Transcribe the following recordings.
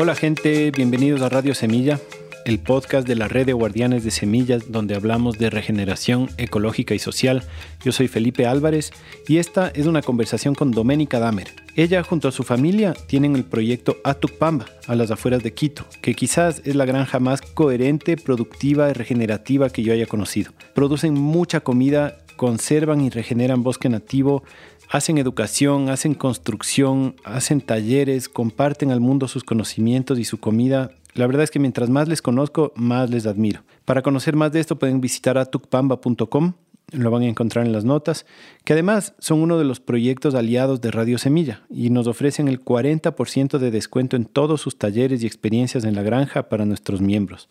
Hola gente, bienvenidos a Radio Semilla, el podcast de la red de guardianes de semillas donde hablamos de regeneración ecológica y social. Yo soy Felipe Álvarez y esta es una conversación con Doménica Damer. Ella junto a su familia tienen el proyecto Atucpamba a las afueras de Quito, que quizás es la granja más coherente, productiva y regenerativa que yo haya conocido. Producen mucha comida, conservan y regeneran bosque nativo, hacen educación, hacen construcción, hacen talleres, comparten al mundo sus conocimientos y su comida la verdad es que mientras más les conozco, más les admiro. Para conocer más de esto pueden visitar atucpamba.com, lo van a encontrar en las notas, que además son uno de los proyectos aliados de Radio Semilla y nos ofrecen el 40% de descuento en todos sus talleres y experiencias en la granja para nuestros miembros.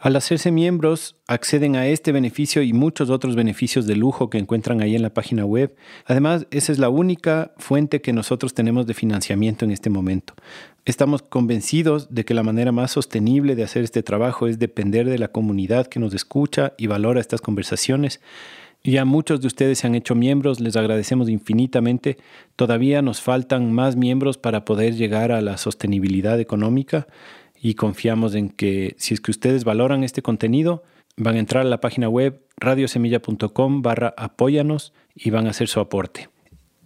Al hacerse miembros, acceden a este beneficio y muchos otros beneficios de lujo que encuentran ahí en la página web. Además, esa es la única fuente que nosotros tenemos de financiamiento en este momento. Estamos convencidos de que la manera más sostenible de hacer este trabajo es depender de la comunidad que nos escucha y valora estas conversaciones. Ya muchos de ustedes se han hecho miembros, les agradecemos infinitamente. Todavía nos faltan más miembros para poder llegar a la sostenibilidad económica y confiamos en que si es que ustedes valoran este contenido, van a entrar a la página web radiosemilla.com barra apóyanos y van a hacer su aporte.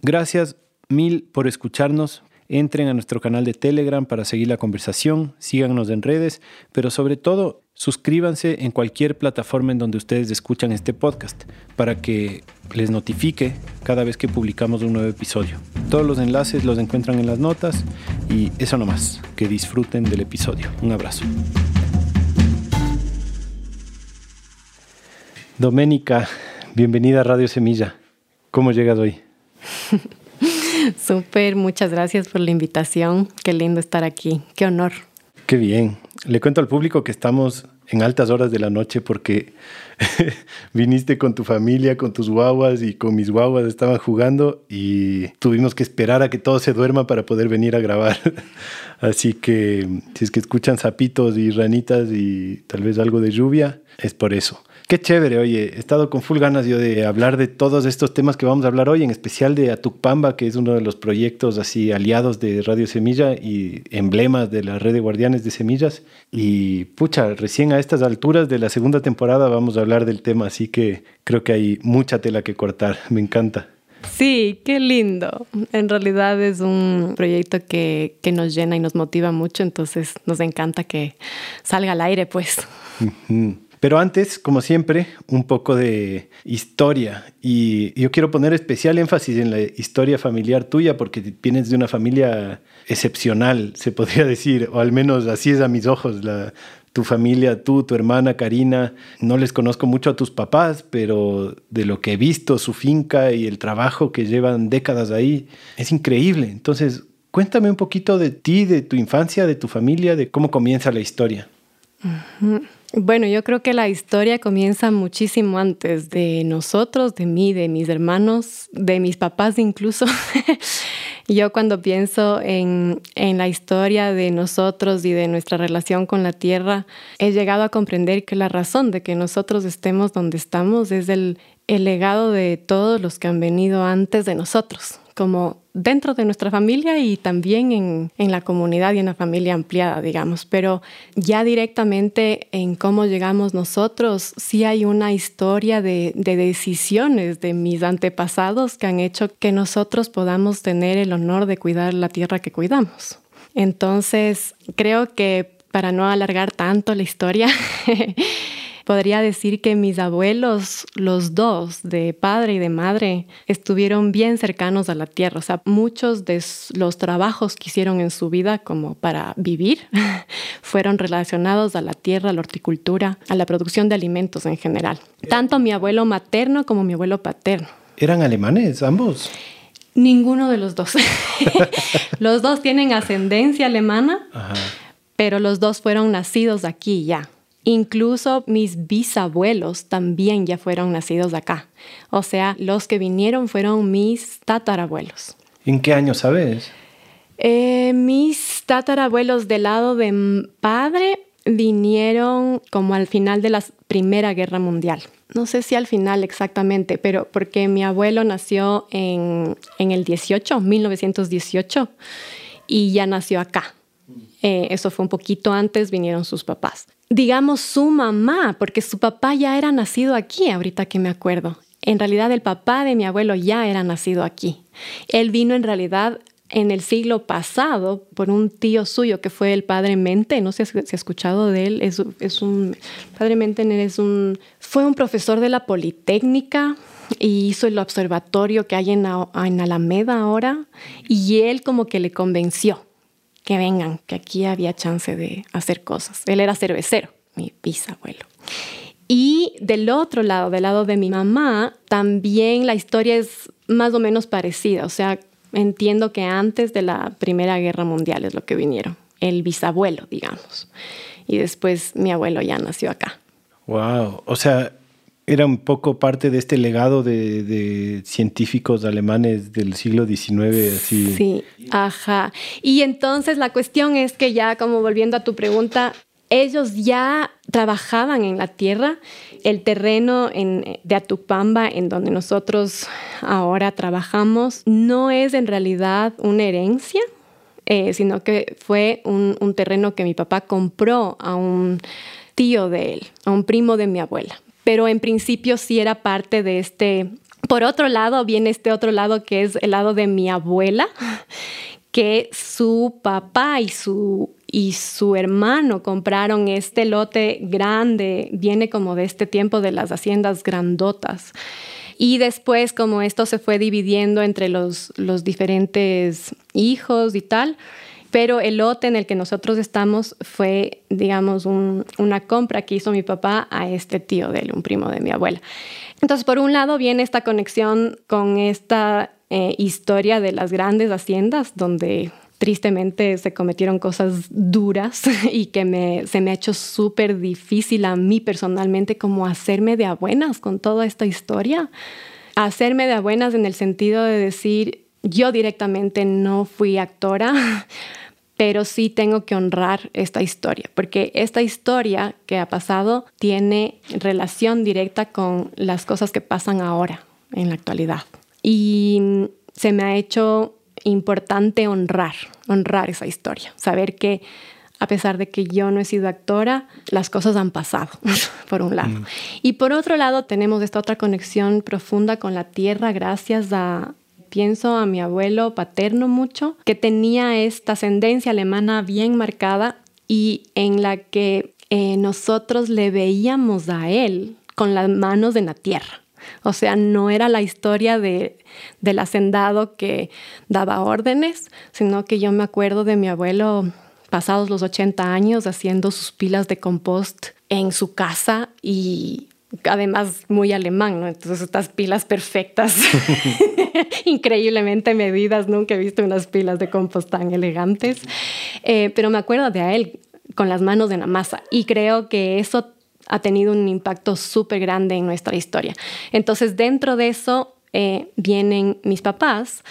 Gracias mil por escucharnos. Entren a nuestro canal de Telegram para seguir la conversación, síganos en redes, pero sobre todo suscríbanse en cualquier plataforma en donde ustedes escuchan este podcast para que les notifique cada vez que publicamos un nuevo episodio. Todos los enlaces los encuentran en las notas y eso nomás, que disfruten del episodio. Un abrazo. Doménica, bienvenida a Radio Semilla. ¿Cómo llegas hoy? Súper, muchas gracias por la invitación. Qué lindo estar aquí. Qué honor. Qué bien. Le cuento al público que estamos en altas horas de la noche porque viniste con tu familia, con tus guaguas y con mis guaguas estaban jugando y tuvimos que esperar a que todo se duerma para poder venir a grabar. Así que si es que escuchan zapitos y ranitas y tal vez algo de lluvia, es por eso. Qué chévere, oye, he estado con full ganas yo de hablar de todos estos temas que vamos a hablar hoy, en especial de Atucpamba, que es uno de los proyectos así aliados de Radio Semilla y emblemas de la red de guardianes de semillas. Y pucha, recién a estas alturas de la segunda temporada vamos a hablar del tema, así que creo que hay mucha tela que cortar, me encanta. Sí, qué lindo. En realidad es un proyecto que, que, nos llena y nos motiva mucho, entonces nos encanta que salga al aire, pues. Pero antes, como siempre, un poco de historia. Y yo quiero poner especial énfasis en la historia familiar tuya porque vienes de una familia excepcional, se podría decir, o al menos así es a mis ojos. La, tu familia, tú, tu hermana Karina, no les conozco mucho a tus papás, pero de lo que he visto, su finca y el trabajo que llevan décadas ahí, es increíble. Entonces, cuéntame un poquito de ti, de tu infancia, de tu familia, de cómo comienza la historia. Bueno, yo creo que la historia comienza muchísimo antes de nosotros, de mí, de mis hermanos, de mis papás incluso. yo cuando pienso en, en, la historia de nosotros y de nuestra relación con la tierra, he llegado a comprender que la razón de que nosotros estemos donde estamos es el, el legado de todos los que han venido antes de nosotros como dentro de nuestra familia y también en, en, la comunidad y en la familia ampliada, digamos. Pero ya directamente en cómo llegamos nosotros, sí hay una historia de, de decisiones de mis antepasados que han hecho que nosotros podamos tener el honor de cuidar la tierra que cuidamos. Entonces, creo que para no alargar tanto la historia, Podría decir que mis abuelos, los dos, de padre y de madre, estuvieron bien cercanos a la tierra. O sea, muchos de los trabajos que hicieron en su vida como para vivir fueron relacionados a la tierra, a la horticultura, a la producción de alimentos en general. Tanto mi abuelo materno como mi abuelo paterno. ¿Eran alemanes ambos? Ninguno de los dos. los dos tienen ascendencia alemana, pero los dos fueron nacidos aquí ya. Incluso mis bisabuelos también ya fueron nacidos acá. O sea, los que vinieron fueron mis tatarabuelos. ¿En qué año sabes? Eh, mis tatarabuelos del lado de padre vinieron como al final de la Primera Guerra Mundial. No sé si al final exactamente, pero porque mi abuelo nació en, en el 18, 1918, y ya nació acá. Eh, eso fue un poquito antes, vinieron sus papás. Digamos su mamá, porque su papá ya era nacido aquí, ahorita que me acuerdo. En realidad el papá de mi abuelo ya era nacido aquí. Él vino en realidad en el siglo pasado por un tío suyo que fue el padre Mente, no sé si ha escuchado de él, es un, padre Mente es un, fue un profesor de la Politécnica y hizo el observatorio que hay en, en Alameda ahora y él como que le convenció que vengan, que aquí había chance de hacer cosas. Él era cervecero, mi bisabuelo. Y del otro lado, del lado de mi mamá, también la historia es más o menos parecida. O sea, entiendo que antes de la Primera Guerra Mundial es lo que vinieron, el bisabuelo, digamos. Y después mi abuelo ya nació acá. Wow, o sea, era un poco parte de este legado de, científicos alemanes del siglo XIX, así. Sí, ajá. Y entonces la cuestión es que ya, como volviendo a tu pregunta, ellos ya trabajaban en la tierra, el terreno de Atupamba, en donde nosotros ahora trabajamos, no es en realidad una herencia, eh, sino que fue un, un terreno que mi papá compró a un tío de él, a un primo de mi abuela. Pero en principio sí era parte de este... Por otro lado, viene este otro lado que es el lado de mi abuela, que su papá y su y su hermano compraron este lote grande, viene como de este tiempo de las haciendas grandotas. Y después, como esto se fue dividiendo entre los, los diferentes hijos y tal, pero el lote en el que nosotros estamos fue, digamos, una compra que hizo mi papá a este tío de él, un primo de mi abuela. Entonces, por un lado viene esta conexión con esta eh, historia de las grandes haciendas, donde tristemente se cometieron cosas duras y que se me ha hecho súper difícil a mí personalmente como hacerme de buenas con toda esta historia. Hacerme de buenas en el sentido de decir, yo directamente no fui actora, pero sí tengo que honrar esta historia, porque esta historia que ha pasado tiene relación directa con las cosas que pasan ahora, en la actualidad. Y se me ha hecho importante honrar, honrar esa historia, saber que a pesar de que yo no he sido actora, las cosas han pasado, por un lado. Mm. Y por otro lado, tenemos esta otra conexión profunda con la tierra gracias a, pienso a mi abuelo paterno mucho, que tenía esta ascendencia alemana bien marcada y en la que eh, nosotros le veíamos a él con las manos en la tierra. O sea, no era la historia de, del hacendado que daba órdenes, sino que yo me acuerdo de mi abuelo pasados los 80 años haciendo sus pilas de compost en su casa y además muy alemán, ¿no? Entonces estas pilas perfectas, increíblemente medidas, nunca he visto unas pilas de compost tan elegantes, eh, pero me acuerdo de él con las manos en la masa y creo que eso ha tenido un impacto súper grande en nuestra historia. Entonces, dentro de eso eh, vienen mis papás,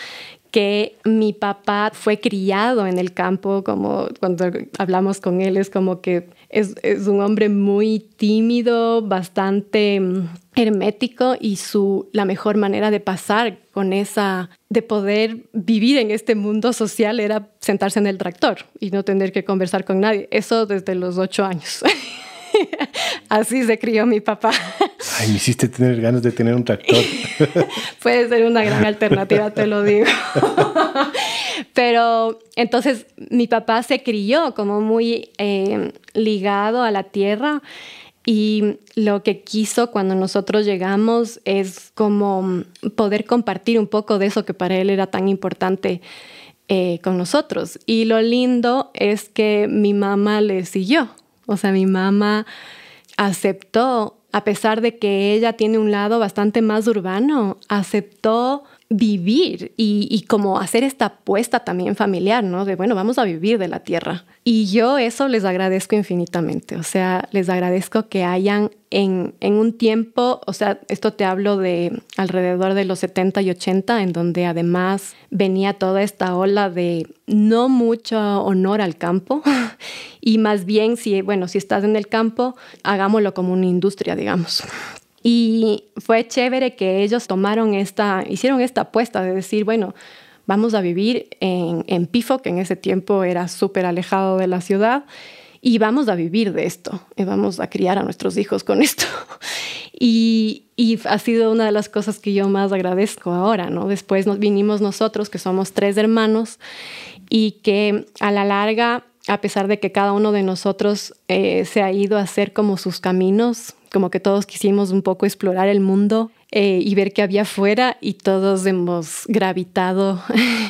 que mi papá fue criado en el campo, como cuando hablamos con él, es como que es, un hombre muy tímido, bastante mm, hermético y su, la mejor manera de pasar con esa, de poder vivir en este mundo social era sentarse en el tractor y no tener que conversar con nadie. Eso desde los ocho años. Así se crió mi papá. Ay, me hiciste tener ganas de tener un tractor. Puede ser una gran alternativa, te lo digo. Pero entonces mi papá se crió como muy eh, ligado a la tierra y lo que quiso cuando nosotros llegamos es como poder compartir un poco de eso que para él era tan importante eh, con nosotros. Y lo lindo es que mi mamá le siguió. O sea, mi mamá aceptó, a pesar de que ella tiene un lado bastante más urbano, aceptó vivir y, como hacer esta apuesta también familiar, ¿no? De, bueno, vamos a vivir de la tierra. Y yo eso les agradezco infinitamente, o sea, les agradezco que hayan en, en, un tiempo, o sea, esto te hablo de alrededor de los 70 y 80, en donde además venía toda esta ola de no mucho honor al campo y más bien si, bueno, si estás en el campo, hagámoslo como una industria, digamos. Y fue chévere que ellos tomaron esta, hicieron esta apuesta de decir, bueno, vamos a vivir en, en Pifo, que en ese tiempo era súper alejado de la ciudad, y vamos a vivir de esto, y vamos a criar a nuestros hijos con esto. Y, ha sido una de las cosas que yo más agradezco ahora, ¿no? Después nos vinimos nosotros, que somos tres hermanos, y que a la larga, a pesar de que cada uno de nosotros eh, se ha ido a hacer como sus caminos, como que todos quisimos un poco explorar el mundo eh, y ver qué había afuera, y todos hemos gravitado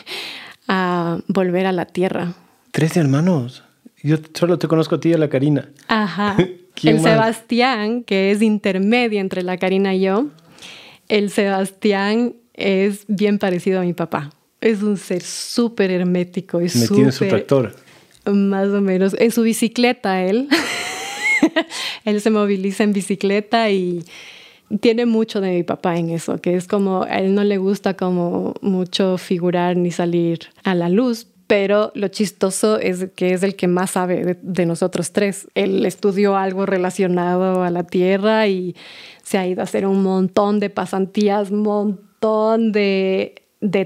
a volver a la tierra. Tres hermanos. Yo solo te conozco a ti y a la Karina. Ajá. el Sebastián, que es intermedio entre la Karina y yo, el Sebastián es bien parecido a mi papá. Es un ser súper hermético. Es Metido en su tractor. Más o menos. En su bicicleta, él. él se moviliza en bicicleta y tiene mucho de mi papá en eso, que es como, a él no le gusta como mucho figurar ni salir a la luz, pero lo chistoso es que es el que más sabe de, nosotros tres. Él estudió algo relacionado a la Tierra y se ha ido a hacer un montón de pasantías, montón de,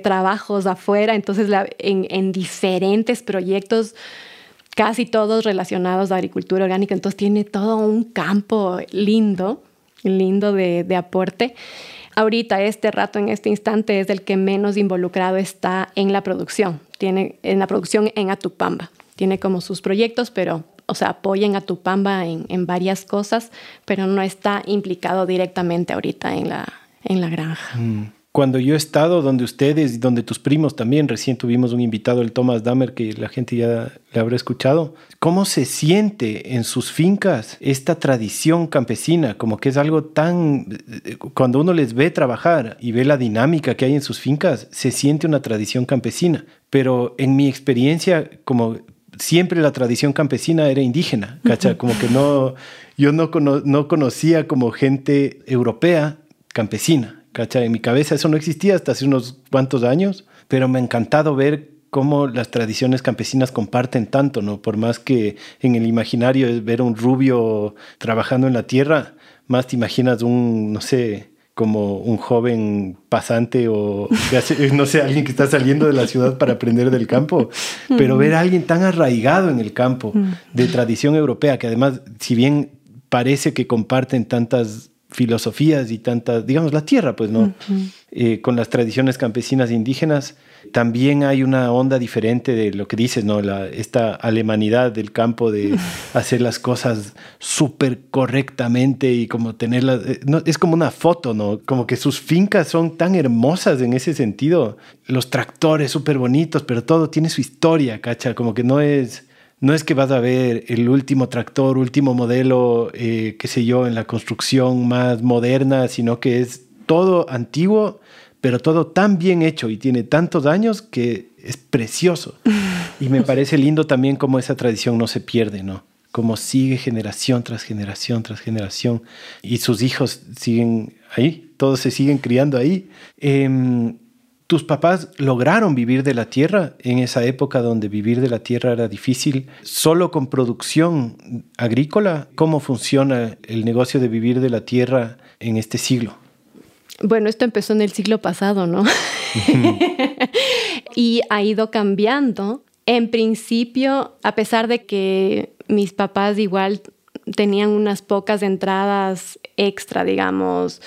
trabajos afuera, entonces en, en diferentes proyectos casi todos relacionados a agricultura orgánica, entonces tiene todo un campo lindo, lindo de, aporte ahorita, este rato, en este instante, es el que menos involucrado está en la producción. Tiene en la producción en Atupamba. Tiene como sus proyectos, pero, o sea, apoya en Atupamba en, en varias cosas, pero no está implicado directamente ahorita en la, en la granja. Mm cuando yo he estado donde ustedes y donde tus primos también, recién tuvimos un invitado, el Thomas Dahmer, que la gente ya le habrá escuchado, ¿cómo se siente en sus fincas esta tradición campesina? Como que es algo tan... Cuando uno les ve trabajar y ve la dinámica que hay en sus fincas, se siente una tradición campesina. Pero en mi experiencia, como siempre la tradición campesina era indígena, ¿cacha? Como que no, yo no, no conocía como gente europea campesina. En mi cabeza eso no existía hasta hace unos cuantos años, pero me ha encantado ver cómo las tradiciones campesinas comparten tanto, ¿no? Por más que en el imaginario es ver un rubio trabajando en la tierra, más te imaginas un, no sé, como un joven pasante o, no sé, alguien que está saliendo de la ciudad para aprender del campo, pero ver a alguien tan arraigado en el campo, de tradición europea, que además, si bien parece que comparten tantas filosofías y tantas, digamos, la tierra, pues, ¿no? Eh, con las tradiciones campesinas indígenas, también hay una onda diferente de lo que dices, ¿no? La, esta alemanidad del campo de hacer las cosas súper correctamente y como tenerlas, eh, no, es como una foto, ¿no? Como que sus fincas son tan hermosas en ese sentido, los tractores súper bonitos, pero todo tiene su historia, ¿cacha? Como que no es no es que vas a ver el último tractor, último modelo, eh, qué sé yo, en la construcción más moderna, sino que es todo antiguo, pero todo tan bien hecho y tiene tantos años que es precioso. Y me parece lindo también cómo esa tradición no se pierde, ¿no? Como sigue generación tras generación tras generación y sus hijos siguen ahí, todos se siguen criando ahí. Em, tus papás lograron vivir de la tierra en esa época donde vivir de la tierra era difícil, solo con producción agrícola. ¿Cómo funciona el negocio de vivir de la tierra en este siglo? Bueno, esto empezó en el siglo pasado, ¿no? y ha ido cambiando. En principio, a pesar de que mis papás igual tenían unas pocas entradas extra, digamos,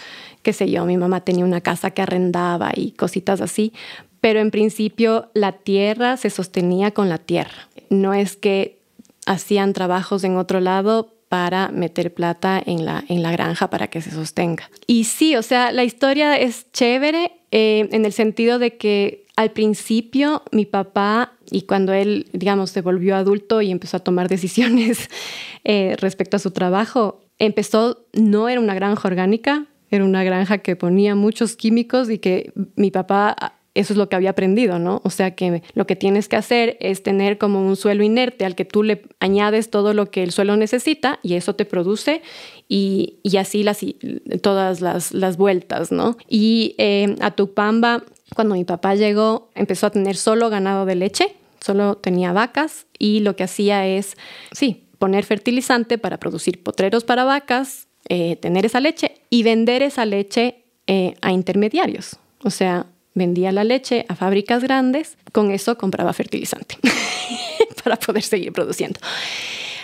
qué sé yo, mi mamá tenía una casa que arrendaba y cositas así, pero en principio la tierra se sostenía con la tierra. No es que hacían trabajos en otro lado para meter plata en la, en la granja para que se sostenga. Y sí, o sea, la historia es chévere eh, en el sentido de que al principio mi papá, y cuando él, digamos, se volvió adulto y empezó a tomar decisiones eh, respecto a su trabajo, empezó, no era una granja orgánica, era una granja que ponía muchos químicos y que mi papá eso es lo que había aprendido, ¿no? O sea que lo que tienes que hacer es tener como un suelo inerte al que tú le añades todo lo que el suelo necesita y eso te produce y, y así las, todas las, las vueltas, ¿no? Y eh, a Tupamba, cuando mi papá llegó, empezó a tener solo ganado de leche, solo tenía vacas y lo que hacía es, sí, poner fertilizante para producir potreros para vacas eh, tener esa leche y vender esa leche eh, a intermediarios. O sea, vendía la leche a fábricas grandes, con eso compraba fertilizante para poder seguir produciendo.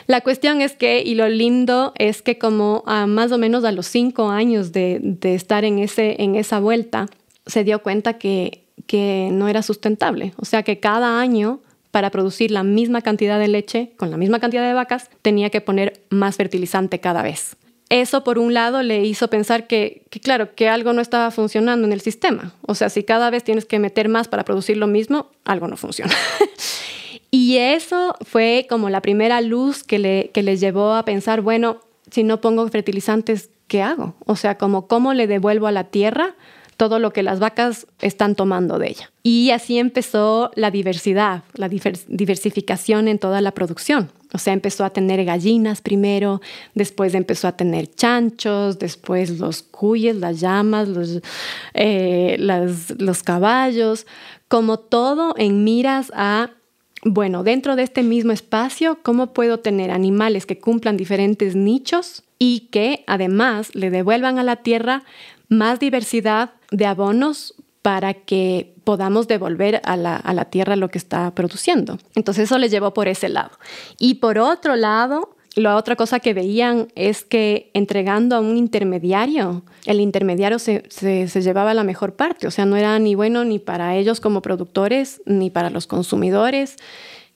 La cuestión es que, y lo lindo es que como a más o menos a los cinco años de, estar en, ese, en esa vuelta, se dio cuenta que, que no era sustentable. O sea que cada año para producir la misma cantidad de leche con la misma cantidad de vacas, tenía que poner más fertilizante cada vez. Eso, por un lado, le hizo pensar que, claro, que algo no estaba funcionando en el sistema. O sea, si cada vez tienes que meter más para producir lo mismo, algo no funciona. Y eso fue como la primera luz que, le, que les llevó a pensar, bueno, si no pongo fertilizantes, ¿qué hago? O sea, como cómo le devuelvo a la tierra todo lo que las vacas están tomando de ella. Y así empezó la diversidad, la diversificación en toda la producción. O sea, empezó a tener gallinas primero, después empezó a tener chanchos, después los cuyes, las llamas, los, eh, los caballos, como todo en miras a bueno, dentro de este mismo espacio, ¿cómo puedo tener animales que cumplan diferentes nichos y que además le devuelvan a la tierra más diversidad de abonos para que podamos devolver a la, a la tierra lo que está produciendo. Entonces eso le llevó por ese lado. Y por otro lado, la otra cosa que veían es que entregando a un intermediario, el intermediario se, se, se, llevaba la mejor parte, o sea, no era ni bueno ni para ellos como productores, ni para los consumidores.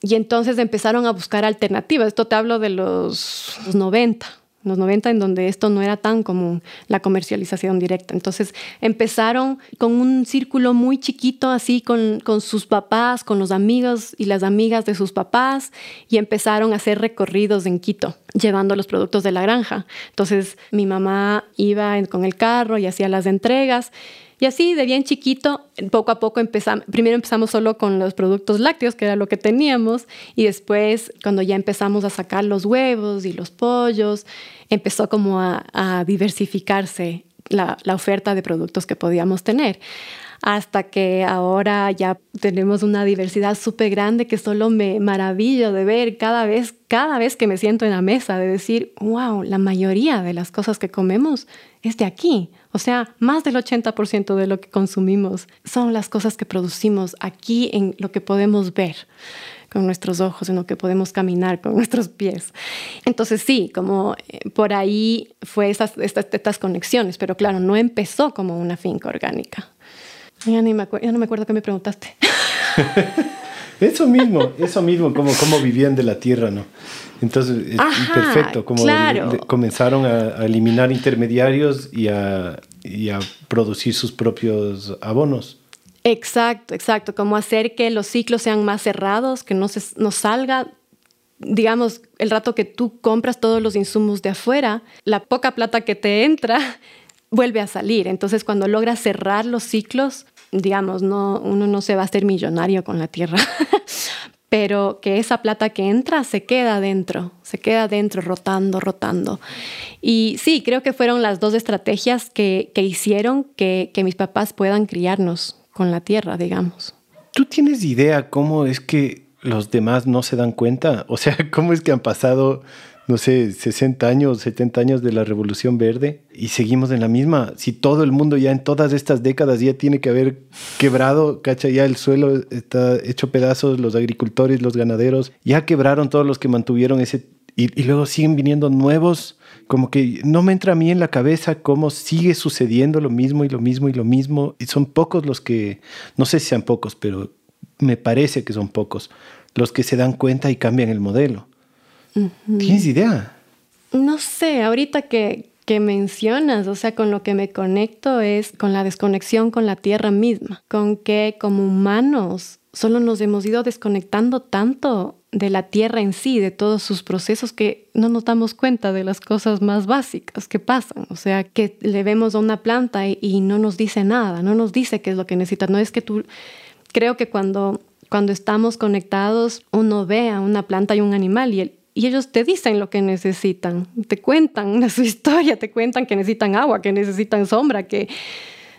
Y entonces empezaron a buscar alternativas. Esto te hablo de los 90 en los 90, en donde esto no era tan común, la comercialización directa. Entonces empezaron con un círculo muy chiquito, así con, con, sus papás, con los amigos y las amigas de sus papás, y empezaron a hacer recorridos en Quito, llevando los productos de la granja. Entonces mi mamá iba con el carro y hacía las entregas. Y así, de bien chiquito, poco a poco empezamos, primero empezamos solo con los productos lácteos, que era lo que teníamos, y después, cuando ya empezamos a sacar los huevos y los pollos, empezó como a, diversificarse la, la oferta de productos que podíamos tener hasta que ahora ya tenemos una diversidad súper grande que solo me maravillo de ver cada vez, cada vez que me siento en la mesa, de decir, wow, la mayoría de las cosas que comemos es de aquí. O sea, más del 80% de lo que consumimos son las cosas que producimos aquí en lo que podemos ver con nuestros ojos, en lo que podemos caminar con nuestros pies. Entonces sí, como eh, por ahí fue estas, estas, conexiones, pero claro, no empezó como una finca orgánica. Ya, ni me ya no me acuerdo qué me preguntaste. eso mismo, eso mismo, como cómo vivían de la tierra, ¿no? Entonces, perfecto, como comenzaron a, eliminar intermediarios y a, y a, producir sus propios abonos. Exacto, exacto, como hacer que los ciclos sean más cerrados, que no, se, no salga, digamos, el rato que tú compras todos los insumos de afuera, la poca plata que te entra vuelve a salir. Entonces, cuando logras cerrar los ciclos, digamos, no, uno no se va a hacer millonario con la tierra, pero que esa plata que entra se queda dentro, se queda dentro, rotando, rotando. Y sí, creo que fueron las dos estrategias que, que hicieron que, que mis papás puedan criarnos con la tierra, digamos. ¿Tú tienes idea cómo es que los demás no se dan cuenta? O sea, ¿cómo es que han pasado no sé, 60 años, 70 años de la Revolución Verde y seguimos en la misma. Si todo el mundo ya en todas estas décadas ya tiene que haber quebrado, cacha, ya el suelo está hecho pedazos, los agricultores, los ganaderos, ya quebraron todos los que mantuvieron ese... Y, luego siguen viniendo nuevos, como que no me entra a mí en la cabeza cómo sigue sucediendo lo mismo y lo mismo y lo mismo. Y son pocos los que, no sé si sean pocos, pero me parece que son pocos los que se dan cuenta y cambian el modelo. ¿Tienes idea? No sé, ahorita que, que mencionas, o sea, con lo que me conecto es con la desconexión con la tierra misma, con que como humanos solo nos hemos ido desconectando tanto de la tierra en sí, de todos sus procesos, que no nos damos cuenta de las cosas más básicas que pasan. O sea, que le vemos a una planta y, y no nos dice nada, no nos dice qué es lo que necesita. No es que tú, creo que cuando, cuando estamos conectados, uno ve a una planta y un animal y el, y ellos te dicen lo que necesitan, te cuentan su historia, te cuentan que necesitan agua, que necesitan sombra, que,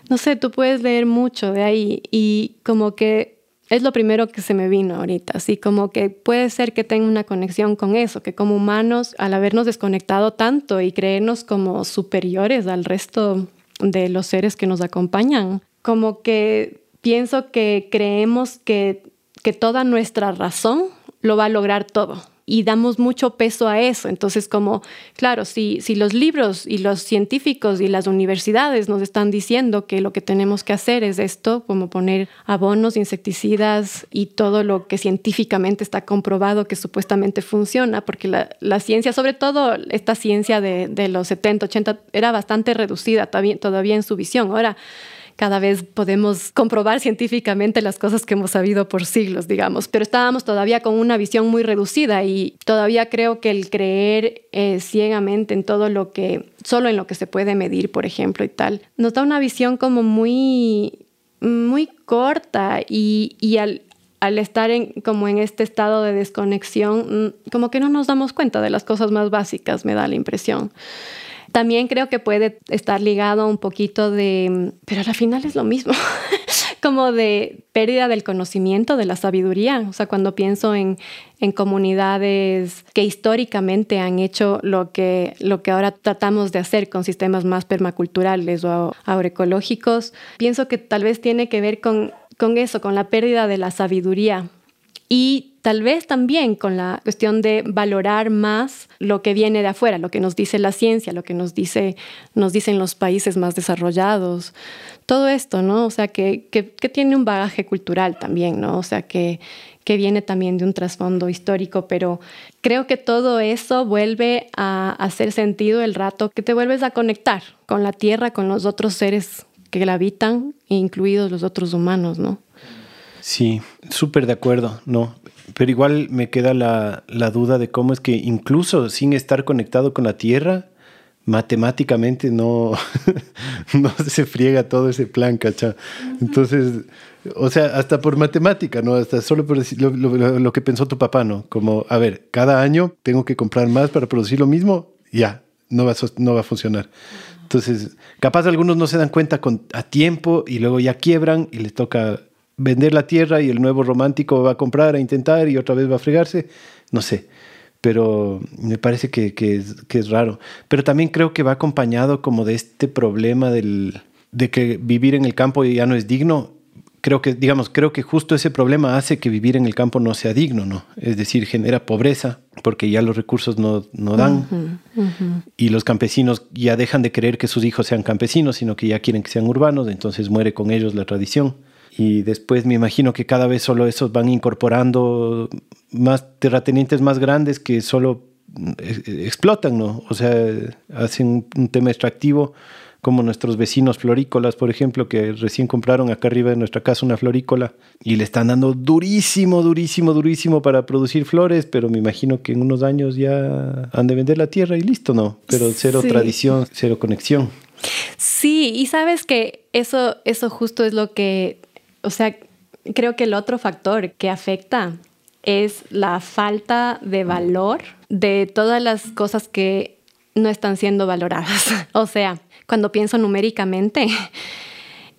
no sé, tú puedes leer mucho de ahí y como que es lo primero que se me vino ahorita, así como que puede ser que tenga una conexión con eso, que como humanos, al habernos desconectado tanto y creernos como superiores al resto de los seres que nos acompañan, como que pienso que creemos que, que toda nuestra razón lo va a lograr todo y damos mucho peso a eso. Entonces, como, claro, si, si los libros y los científicos y las universidades nos están diciendo que lo que tenemos que hacer es esto, como poner abonos, insecticidas y todo lo que científicamente está comprobado que supuestamente funciona, porque la, ciencia, sobre todo esta ciencia de, de, los 70, 80, era bastante reducida todavía, todavía en su visión. Ahora, cada vez podemos comprobar científicamente las cosas que hemos sabido por siglos, digamos, pero estábamos todavía con una visión muy reducida y todavía creo que el creer eh, ciegamente en todo lo que, solo en lo que se puede medir, por ejemplo, y tal, nos da una visión como muy, muy corta y, al, al estar en, como en este estado de desconexión, mm, como que no nos damos cuenta de las cosas más básicas, me da la impresión. También creo que puede estar ligado un poquito de, pero al final es lo mismo, como de pérdida del conocimiento, de la sabiduría. O sea, cuando pienso en, en comunidades que históricamente han hecho lo que, lo que ahora tratamos de hacer con sistemas más permaculturales o agroecológicos, pienso que tal vez tiene que ver con, con eso, con la pérdida de la sabiduría. Y tal vez también con la cuestión de valorar más lo que viene de afuera, lo que nos dice la ciencia, lo que nos, dice, nos dicen los países más desarrollados, todo esto, ¿no? O sea, que, que, tiene un bagaje cultural también, ¿no? O sea, que, que viene también de un trasfondo histórico, pero creo que todo eso vuelve a hacer sentido el rato que te vuelves a conectar con la tierra, con los otros seres que la habitan, incluidos los otros humanos, ¿no? Sí, súper de acuerdo, ¿no? Pero igual me queda la, la, duda de cómo es que incluso sin estar conectado con la Tierra, matemáticamente no, no se friega todo ese plan, ¿cacha? Entonces, o sea, hasta por matemática, ¿no? Hasta solo por decir lo, lo, lo, que pensó tu papá, ¿no? Como, a ver, cada año tengo que comprar más para producir lo mismo, ya, no va, a, no va a funcionar. Entonces, capaz algunos no se dan cuenta con, a tiempo y luego ya quiebran y les toca vender la tierra y el nuevo romántico va a comprar, a intentar y otra vez va a fregarse, no sé. Pero me parece que, que, es, que es, raro. Pero también creo que va acompañado como de este problema del, de que vivir en el campo ya no es digno. Creo que, digamos, creo que justo ese problema hace que vivir en el campo no sea digno, ¿no? Es decir, genera pobreza porque ya los recursos no, no dan uh -huh, uh -huh. y los campesinos ya dejan de querer que sus hijos sean campesinos, sino que ya quieren que sean urbanos, entonces muere con ellos la tradición y después me imagino que cada vez solo esos van incorporando más terratenientes más grandes que solo eh, explotan, ¿no? O sea, hacen un tema extractivo como nuestros vecinos florícolas, por ejemplo, que recién compraron acá arriba de nuestra casa una florícola y le están dando durísimo, durísimo, durísimo para producir flores, pero me imagino que en unos años ya han de vender la tierra y listo, ¿no? Pero cero sí. tradición, cero conexión. Sí, y sabes que eso, eso justo es lo que o sea, creo que el otro factor que afecta es la falta de valor de todas las cosas que no están siendo valoradas. O sea, cuando pienso numéricamente,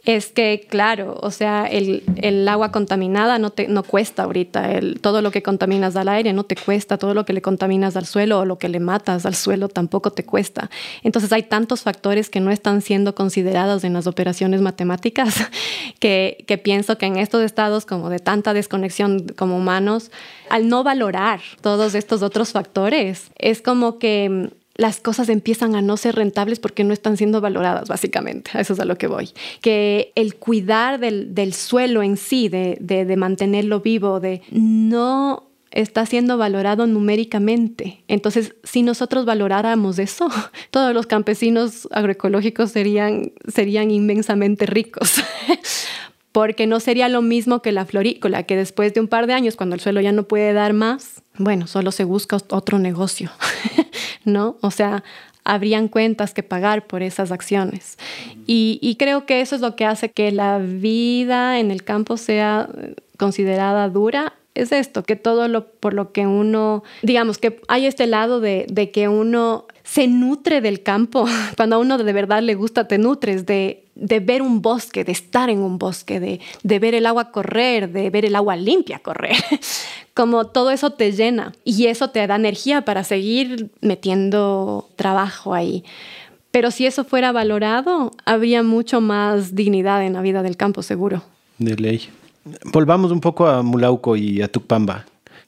es que, claro, o sea, el, el agua contaminada no, te, no cuesta ahorita, el, todo lo que contaminas al aire no te cuesta, todo lo que le contaminas al suelo o lo que le matas al suelo tampoco te cuesta. Entonces hay tantos factores que no están siendo considerados en las operaciones matemáticas que, que pienso que en estos estados como de tanta desconexión como humanos, al no valorar todos estos otros factores, es como que las cosas empiezan a no ser rentables porque no están siendo valoradas, básicamente. Eso es a lo que voy. Que el cuidar del, del suelo en sí, de, de, de mantenerlo vivo, de no está siendo valorado numéricamente. Entonces, si nosotros valoráramos eso, todos los campesinos agroecológicos serían, serían inmensamente ricos. Porque no sería lo mismo que la florícola, que después de un par de años, cuando el suelo ya no puede dar más, bueno, solo se busca otro negocio. ¿no? O sea, habrían cuentas que pagar por esas acciones. Y, creo que eso es lo que hace que la vida en el campo sea considerada dura. Es esto, que todo lo por lo que uno, digamos, que hay este lado de, de que uno se nutre del campo. Cuando a uno de verdad le gusta, te nutres de, de ver un bosque, de estar en un bosque, de, de ver el agua correr, de ver el agua limpia correr. Como todo eso te llena y eso te da energía para seguir metiendo trabajo ahí. Pero si eso fuera valorado, habría mucho más dignidad en la vida del campo, seguro. De ley. Volvamos un poco a Mulauco y a Tupamba.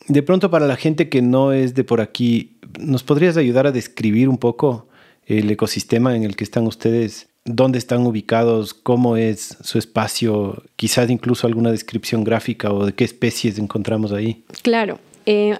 De pronto, para la gente que no es de por aquí, ¿nos podrías ayudar a describir un poco el ecosistema en el que están ustedes? ¿Dónde están ubicados? ¿Cómo es su espacio? Quizás incluso alguna descripción gráfica o de qué especies encontramos ahí. Claro. Eh,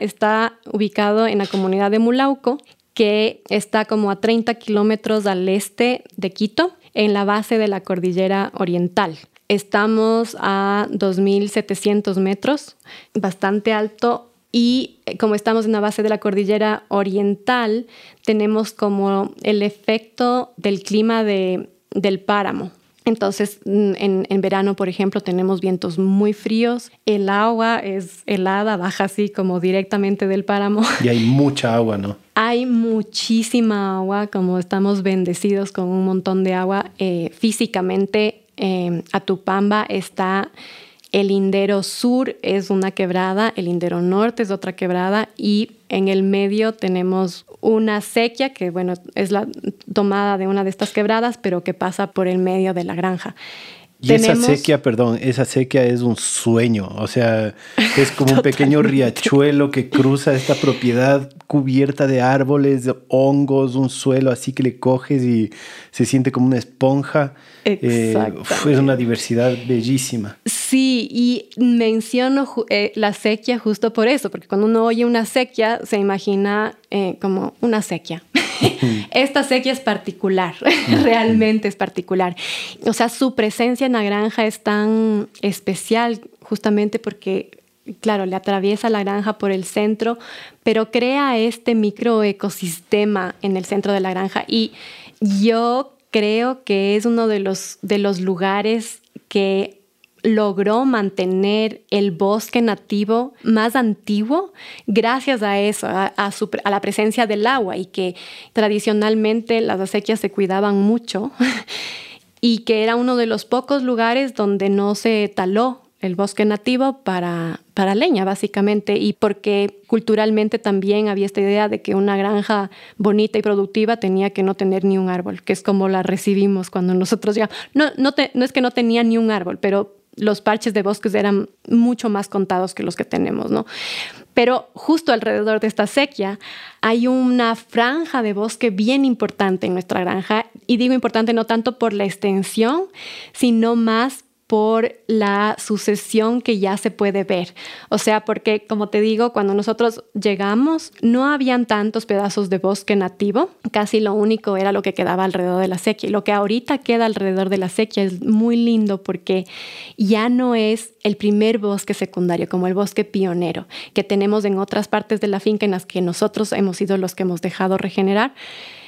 está ubicado en la comunidad de Mulauco, que está como a 30 kilómetros al este de Quito, en la base de la cordillera oriental. Estamos a 2.700 metros, bastante alto, y eh, como estamos en la base de la cordillera oriental, tenemos como el efecto del clima de, del páramo. Entonces, mm, en, en, verano, por ejemplo, tenemos vientos muy fríos, el agua es helada, baja así como directamente del páramo. Y hay mucha agua, ¿no? Hay muchísima agua, como estamos bendecidos con un montón de agua. Eh, físicamente eh, Atupamba está el lindero sur es una quebrada, el lindero norte es otra quebrada y en el medio tenemos una sequía que, bueno, es la tomada de una de estas quebradas, pero que pasa por el medio de la granja. Y esa sequía, perdón, esa sequía es un sueño, o sea, es como un pequeño riachuelo que cruza esta propiedad cubierta de árboles, de hongos, un suelo así que le coges y se siente como una esponja. Eh, es una diversidad bellísima. Sí, y menciono eh, la sequía justo por eso, porque cuando uno oye una sequía se imagina eh, como una sequía. Esta sequía es particular, realmente es particular. O sea, su presencia en la granja es tan especial justamente porque claro, le atraviesa la granja por el centro, pero crea este microecosistema en el centro de la granja. Y yo creo que es uno de los, de los lugares que logró mantener el bosque nativo más antiguo gracias a eso, a, la presencia del agua y que tradicionalmente las acequias se cuidaban mucho y que era uno de los pocos lugares donde no se taló el bosque nativo para, para leña, básicamente, y porque culturalmente también había esta idea de que una granja bonita y productiva tenía que no tener ni un árbol, que es como la recibimos cuando nosotros llegamos. No, no, no es que no tenía ni un árbol, pero los parches de bosques eran mucho más contados que los que tenemos, ¿no? Pero justo alrededor de esta sequía hay una franja de bosque bien importante en nuestra granja, y digo importante no tanto por la extensión, sino más por la sucesión que ya se puede ver. O sea, porque como te digo, cuando nosotros llegamos no habían tantos pedazos de bosque nativo, casi lo único era lo que quedaba alrededor de la sequía. Lo que ahorita queda alrededor de la sequía es muy lindo porque ya no es el primer bosque secundario, como el bosque pionero que tenemos en otras partes de la finca en las que nosotros hemos sido los que hemos dejado regenerar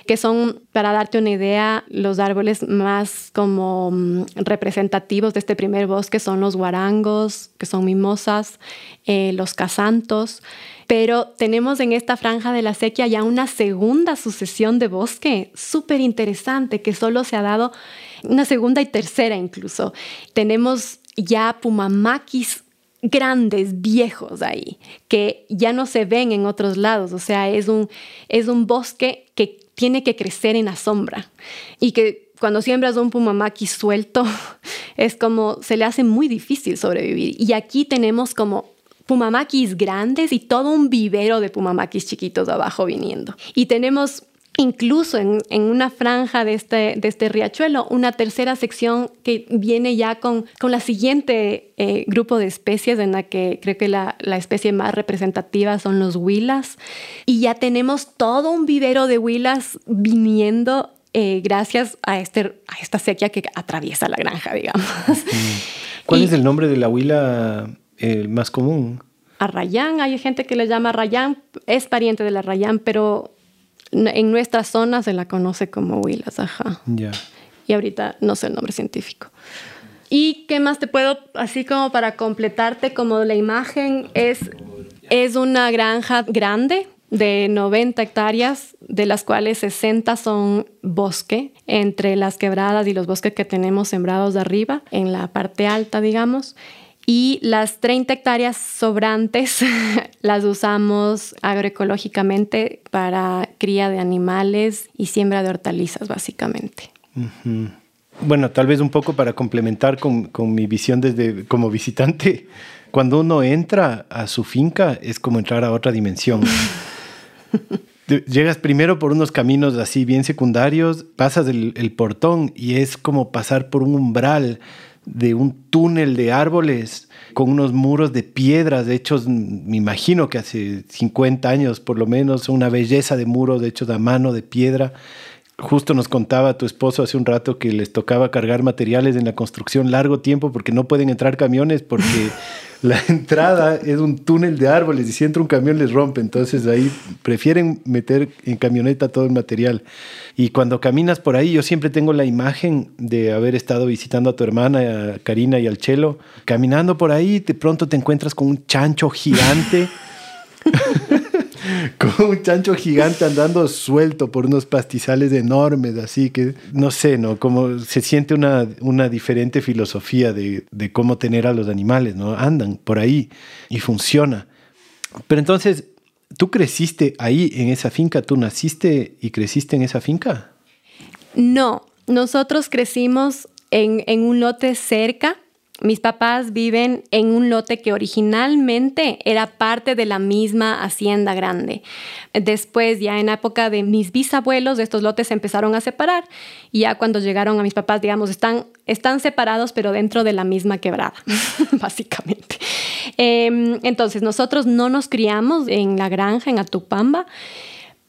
que son, para darte una idea, los árboles más como mm, representativos de este primer bosque son los guarangos, que son mimosas, eh, los casantos, pero tenemos en esta franja de la sequía ya una segunda sucesión de bosque súper interesante que solo se ha dado una segunda y tercera incluso. Tenemos ya pumamaquis grandes, viejos ahí, que ya no se ven en otros lados. O sea, es un, es un bosque que tiene que crecer en la sombra y que cuando siembras un pumamaki suelto es como se le hace muy difícil sobrevivir. Y aquí tenemos como pumamakis grandes y todo un vivero de pumamakis chiquitos abajo viniendo. Y tenemos incluso en, una franja de este, de este riachuelo, una tercera sección que viene ya con, con la siguiente eh, grupo de especies, en la que creo que la, la, especie más representativa son los huilas. Y ya tenemos todo un vivero de huilas viniendo eh, gracias a, este, a esta sequía que atraviesa la granja, digamos. ¿Cuál es el nombre de la huila más común? Arrayán, hay gente que le llama Arrayán, es pariente de la Arrayán, pero en nuestra zona se la conoce como huilas, ajá. Ya. Y ahorita no sé el nombre científico. ¿Y qué más te puedo, así como para completarte, como la imagen es, es una granja grande de 90 hectáreas, de las cuales 60 son bosque, entre las quebradas y los bosques que tenemos sembrados de arriba, en la parte alta, digamos y las 30 hectáreas sobrantes las usamos agroecológicamente para cría de animales y siembra de hortalizas, básicamente. Bueno, tal vez un poco para complementar con, con mi visión desde como visitante, cuando uno entra a su finca es como entrar a otra dimensión. Llegas primero por unos caminos así bien secundarios, pasas el, el, portón y es como pasar por un umbral de un túnel de árboles con unos muros de piedras hechos, me imagino que hace 50 años por lo menos, una belleza de muros hechos a mano de piedra. Justo nos contaba tu esposo hace un rato que les tocaba cargar materiales en la construcción largo tiempo porque no pueden entrar camiones porque la entrada es un túnel de árboles y si entra un camión les rompe. Entonces ahí prefieren meter en camioneta todo el material. Y cuando caminas por ahí, yo siempre tengo la imagen de haber estado visitando a tu hermana, a Karina y al Chelo. Caminando por ahí, de pronto te encuentras con un chancho gigante. con un chancho gigante andando suelto por unos pastizales enormes, así que no sé, ¿no? Como se siente una, una diferente filosofía de, de cómo tener a los animales, ¿no? Andan por ahí y funciona. Pero entonces, ¿tú creciste ahí en esa finca? ¿Tú naciste y creciste en esa finca? No, nosotros crecimos en, en un lote cerca mis papás viven en un lote que originalmente era parte de la misma hacienda grande. Después, ya en época de mis bisabuelos, estos lotes se empezaron a separar y ya cuando llegaron a mis papás, digamos, están, están separados pero dentro de la misma quebrada, básicamente. Em, entonces, nosotros no nos criamos en la granja, en Atupamba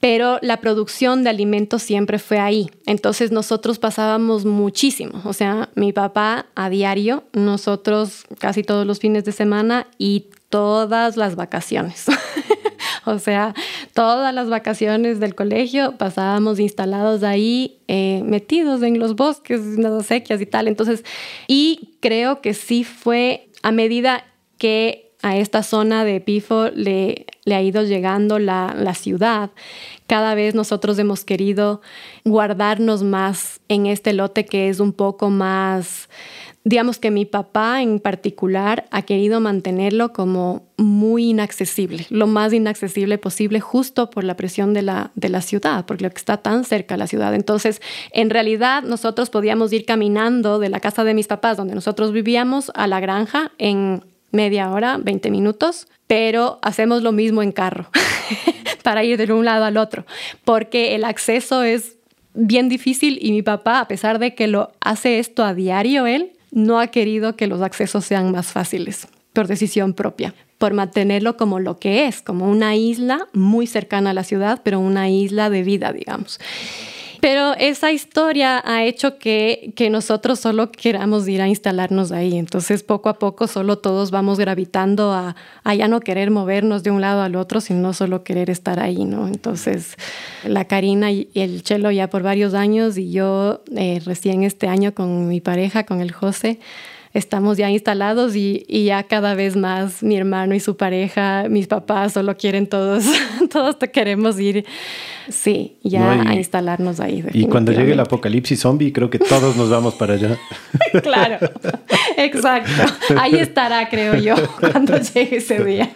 pero la producción de alimentos siempre fue ahí. Entonces nosotros pasábamos muchísimo, o sea, mi papá a diario, nosotros casi todos los fines de semana y todas las vacaciones. o sea, todas las vacaciones del colegio pasábamos instalados ahí, eh, metidos en los bosques, en las acequias y tal. Entonces, y creo que sí fue a medida que a esta zona de Pifo le, le ha ido llegando la, la ciudad cada vez nosotros hemos querido guardarnos más en este lote que es un poco más, digamos que mi papá en particular ha querido mantenerlo como muy inaccesible, lo más inaccesible posible justo por la presión de la, de la ciudad, porque está tan cerca de la ciudad. Entonces, en realidad nosotros podíamos ir caminando de la casa de mis papás, donde nosotros vivíamos, a la granja en media hora, 20 minutos, pero hacemos lo mismo en carro para ir de un lado al otro, porque el acceso es bien difícil y mi papá, a pesar de que lo hace esto a diario él, no ha querido que los accesos sean más fáciles por decisión propia, por mantenerlo como lo que es, como una isla muy cercana a la ciudad, pero una isla de vida, digamos. Pero esa historia ha hecho que, que nosotros solo queramos ir a instalarnos ahí. Entonces, poco a poco, solo todos vamos gravitando a, a ya no querer movernos de un lado al otro, sino solo querer estar ahí, ¿no? Entonces, la Karina y el Chelo ya por varios años y yo eh, recién este año con mi pareja, con el José, estamos ya instalados y, y, ya cada vez más mi hermano y su pareja, mis papás solo quieren todos, todos te queremos ir, sí, ya a instalarnos ahí. Y cuando llegue el apocalipsis zombie, creo que todos nos vamos para allá. claro, exacto. Ahí estará, creo yo, cuando llegue ese día.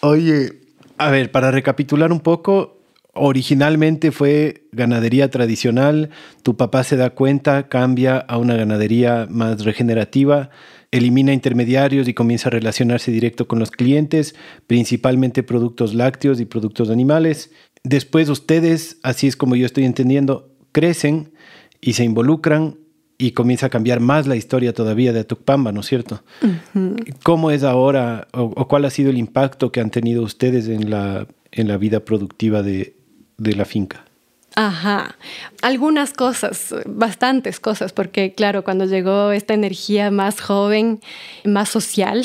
Oye, a ver, para recapitular un poco, originalmente fue ganadería tradicional, tu papá se da cuenta, cambia a una ganadería más regenerativa, elimina intermediarios y comienza a relacionarse directo con los clientes, principalmente productos lácteos y productos animales. Después ustedes, así es como yo estoy entendiendo, crecen y se involucran y comienza a cambiar más la historia todavía de Atucpamba, ¿no es cierto? ¿Cómo es ahora o, cuál ha sido el impacto que han tenido ustedes en la, en la vida productiva de, de la finca? Ajá, algunas cosas, bastantes cosas, porque claro, cuando llegó esta energía más joven, más social,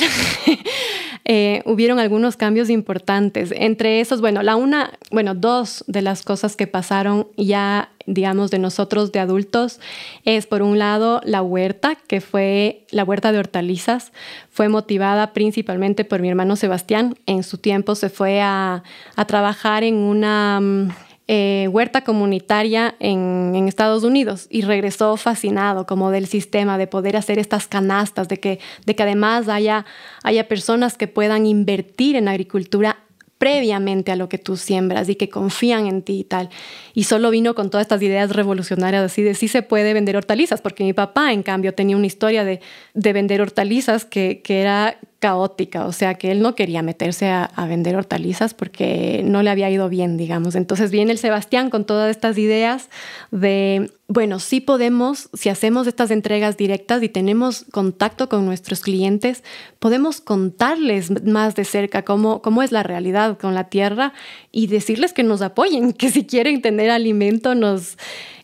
eh, hubieron algunos cambios importantes. Entre esos, bueno, la una, bueno, dos de las cosas que pasaron ya, digamos, de nosotros de adultos, es por un lado la huerta, que fue la huerta de hortalizas, fue motivada principalmente por mi hermano Sebastián. En su tiempo se fue a, trabajar en una mm, eh, huerta comunitaria en, Estados Unidos y regresó fascinado como del sistema de poder hacer estas canastas, de que, de que además haya, haya personas que puedan invertir en agricultura previamente a lo que tú siembras y que confían en ti y tal. Y solo vino con todas estas ideas revolucionarias así de sí se puede vender hortalizas, porque mi papá, en cambio, tenía una historia de, de vender hortalizas que, que era caótica, o sea que él no quería meterse a, vender hortalizas porque no le había ido bien, digamos. Entonces viene el Sebastián con todas estas ideas de, bueno, sí podemos, si hacemos estas entregas directas y tenemos contacto con nuestros clientes, podemos contarles más de cerca cómo, cómo es la realidad con la tierra y decirles que nos apoyen, que si quieren tener alimento nos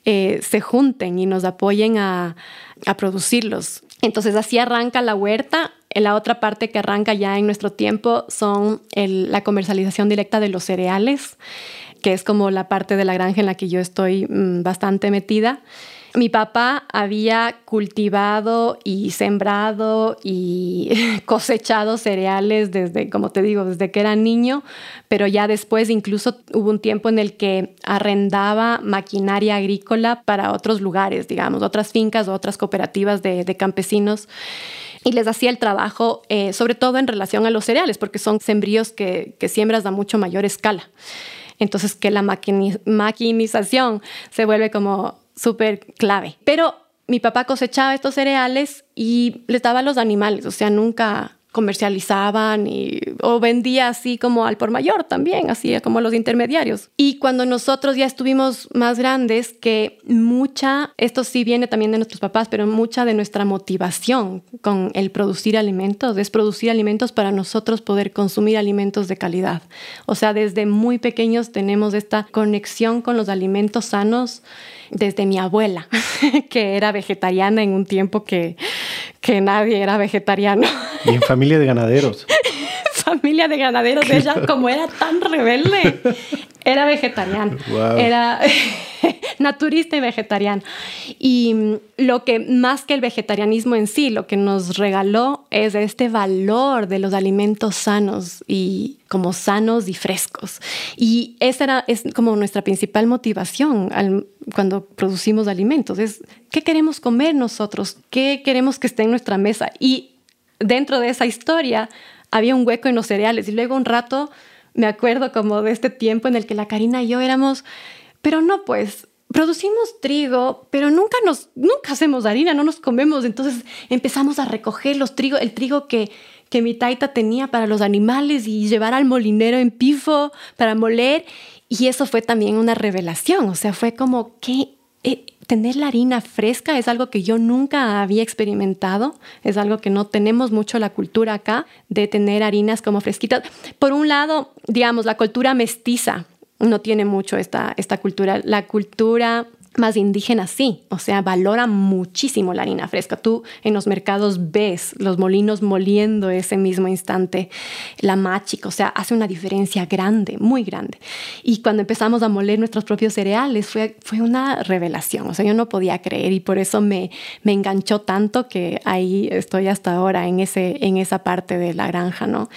eh, se junten y nos apoyen a, a producirlos. Entonces así arranca la huerta la otra parte que arranca ya en nuestro tiempo son la comercialización directa de los cereales, que es como la parte de la granja en la que yo estoy mm, bastante metida. Mi papá había cultivado y sembrado y cosechado cereales desde, como te digo, desde que era niño, pero ya después incluso hubo un tiempo en el que arrendaba maquinaria agrícola para otros lugares, digamos, otras fincas o otras cooperativas de, de campesinos y les hacía el trabajo, eh, sobre todo en relación a los cereales, porque son sembríos que, que siembras a mucho mayor escala. Entonces, que la maquinización se vuelve como súper clave. Pero mi papá cosechaba estos cereales y les daba a los animales, o sea, nunca comercializaban y, o vendía así como al por mayor también, así como los intermediarios. Y cuando nosotros ya estuvimos más grandes, que mucha, esto sí viene también de nuestros papás, pero mucha de nuestra motivación con el producir alimentos es producir alimentos para nosotros poder consumir alimentos de calidad. O sea, desde muy pequeños tenemos esta conexión con los alimentos sanos desde mi abuela, que era vegetariana en un tiempo que, que nadie era vegetariano. Y en familia de ganaderos. familia de ganaderos, ella como era tan rebelde, era vegetariano. Era naturista y vegetariano. Y mm, lo que más que el vegetarianismo en sí, lo que nos regaló es este valor de los alimentos sanos y como sanos y frescos. Y esa era, es como nuestra principal motivación cuando producimos alimentos. Es qué queremos comer nosotros, qué queremos que esté en nuestra mesa. Y dentro de esa historia había un hueco en los cereales. Y luego un rato me acuerdo como de este tiempo en el que la Karina y yo éramos, pero no, pues producimos trigo, pero nunca nos, nunca hacemos harina, no nos comemos. Entonces empezamos a recoger los trigo, el trigo que, que mi taita tenía para los animales y llevar al molinero en pifo para moler. Y eso fue también una revelación, o sea, fue como que eh, tener la harina fresca es algo que yo nunca había experimentado, es algo que no tenemos mucho la cultura acá de tener harinas como fresquitas. Por un lado, digamos, la cultura mestiza no tiene mucho esta, esta cultura. La cultura más indígena sí, o sea, valora muchísimo la harina fresca. Tú en los mercados ves los molinos moliendo ese mismo instante la machica, o sea, hace una diferencia grande, muy grande. Y cuando empezamos a moler nuestros propios cereales fue, fue una revelación, o sea, yo no podía creer y por eso me, me enganchó tanto que ahí estoy hasta ahora en, ese, en esa parte de la granja, ¿no?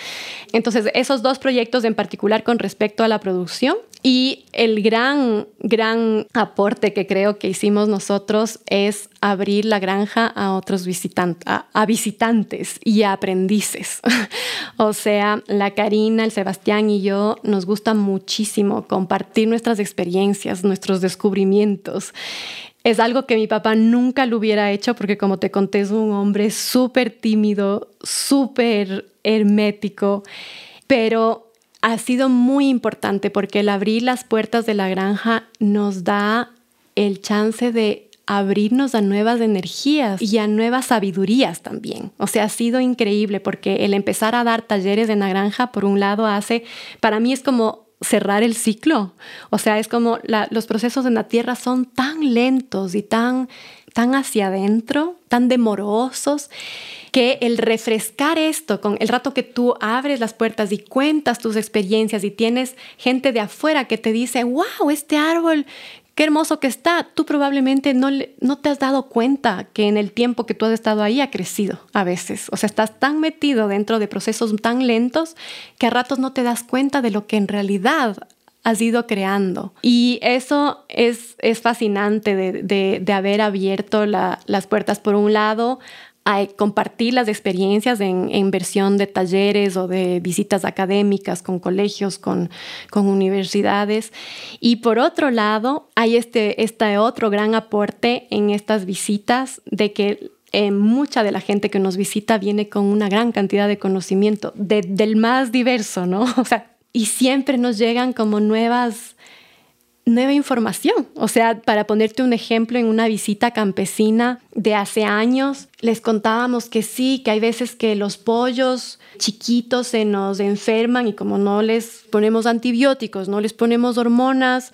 Entonces, esos dos proyectos en particular con respecto a la producción y el gran, gran aporte que creo que hicimos nosotros es abrir la granja a otros visitantes, a, visitantes y a aprendices. o sea, la Karina, el Sebastián y yo nos gusta muchísimo compartir nuestras experiencias, nuestros descubrimientos. Es algo que mi papá nunca lo hubiera hecho porque como te conté es un hombre súper tímido, súper hermético, pero ha sido muy importante porque el abrir las puertas de la granja nos da el chance de abrirnos a nuevas energías y a nuevas sabidurías también. O sea, ha sido increíble porque el empezar a dar talleres en la granja, por un lado, hace, para mí es como cerrar el ciclo. O sea, es como los procesos en la tierra son tan lentos y tan, tan hacia adentro, tan demorosos que el refrescar esto con el rato que tú abres las puertas y cuentas tus experiencias y tienes gente de afuera que te dice, wow, este árbol, qué hermoso que está, tú probablemente no, no te has dado cuenta que en el tiempo que tú has estado ahí ha crecido a veces. O sea, estás tan metido dentro de procesos tan lentos que a ratos no te das cuenta de lo que en realidad has ido creando. Y eso es, es fascinante de, de, haber abierto las puertas, por un lado, a compartir las experiencias en, en, versión de talleres o de visitas académicas con colegios, con, universidades. Y por otro lado, hay este, este otro gran aporte en estas visitas de que eh, mucha de la gente que nos visita viene con una gran cantidad de conocimiento, del más diverso, ¿no? O sea, y siempre nos llegan como nuevas nueva información. O sea, para ponerte un ejemplo, en una visita campesina de hace años, les contábamos que sí, que hay veces que los pollos chiquitos se nos enferman y como no les ponemos antibióticos, no les ponemos hormonas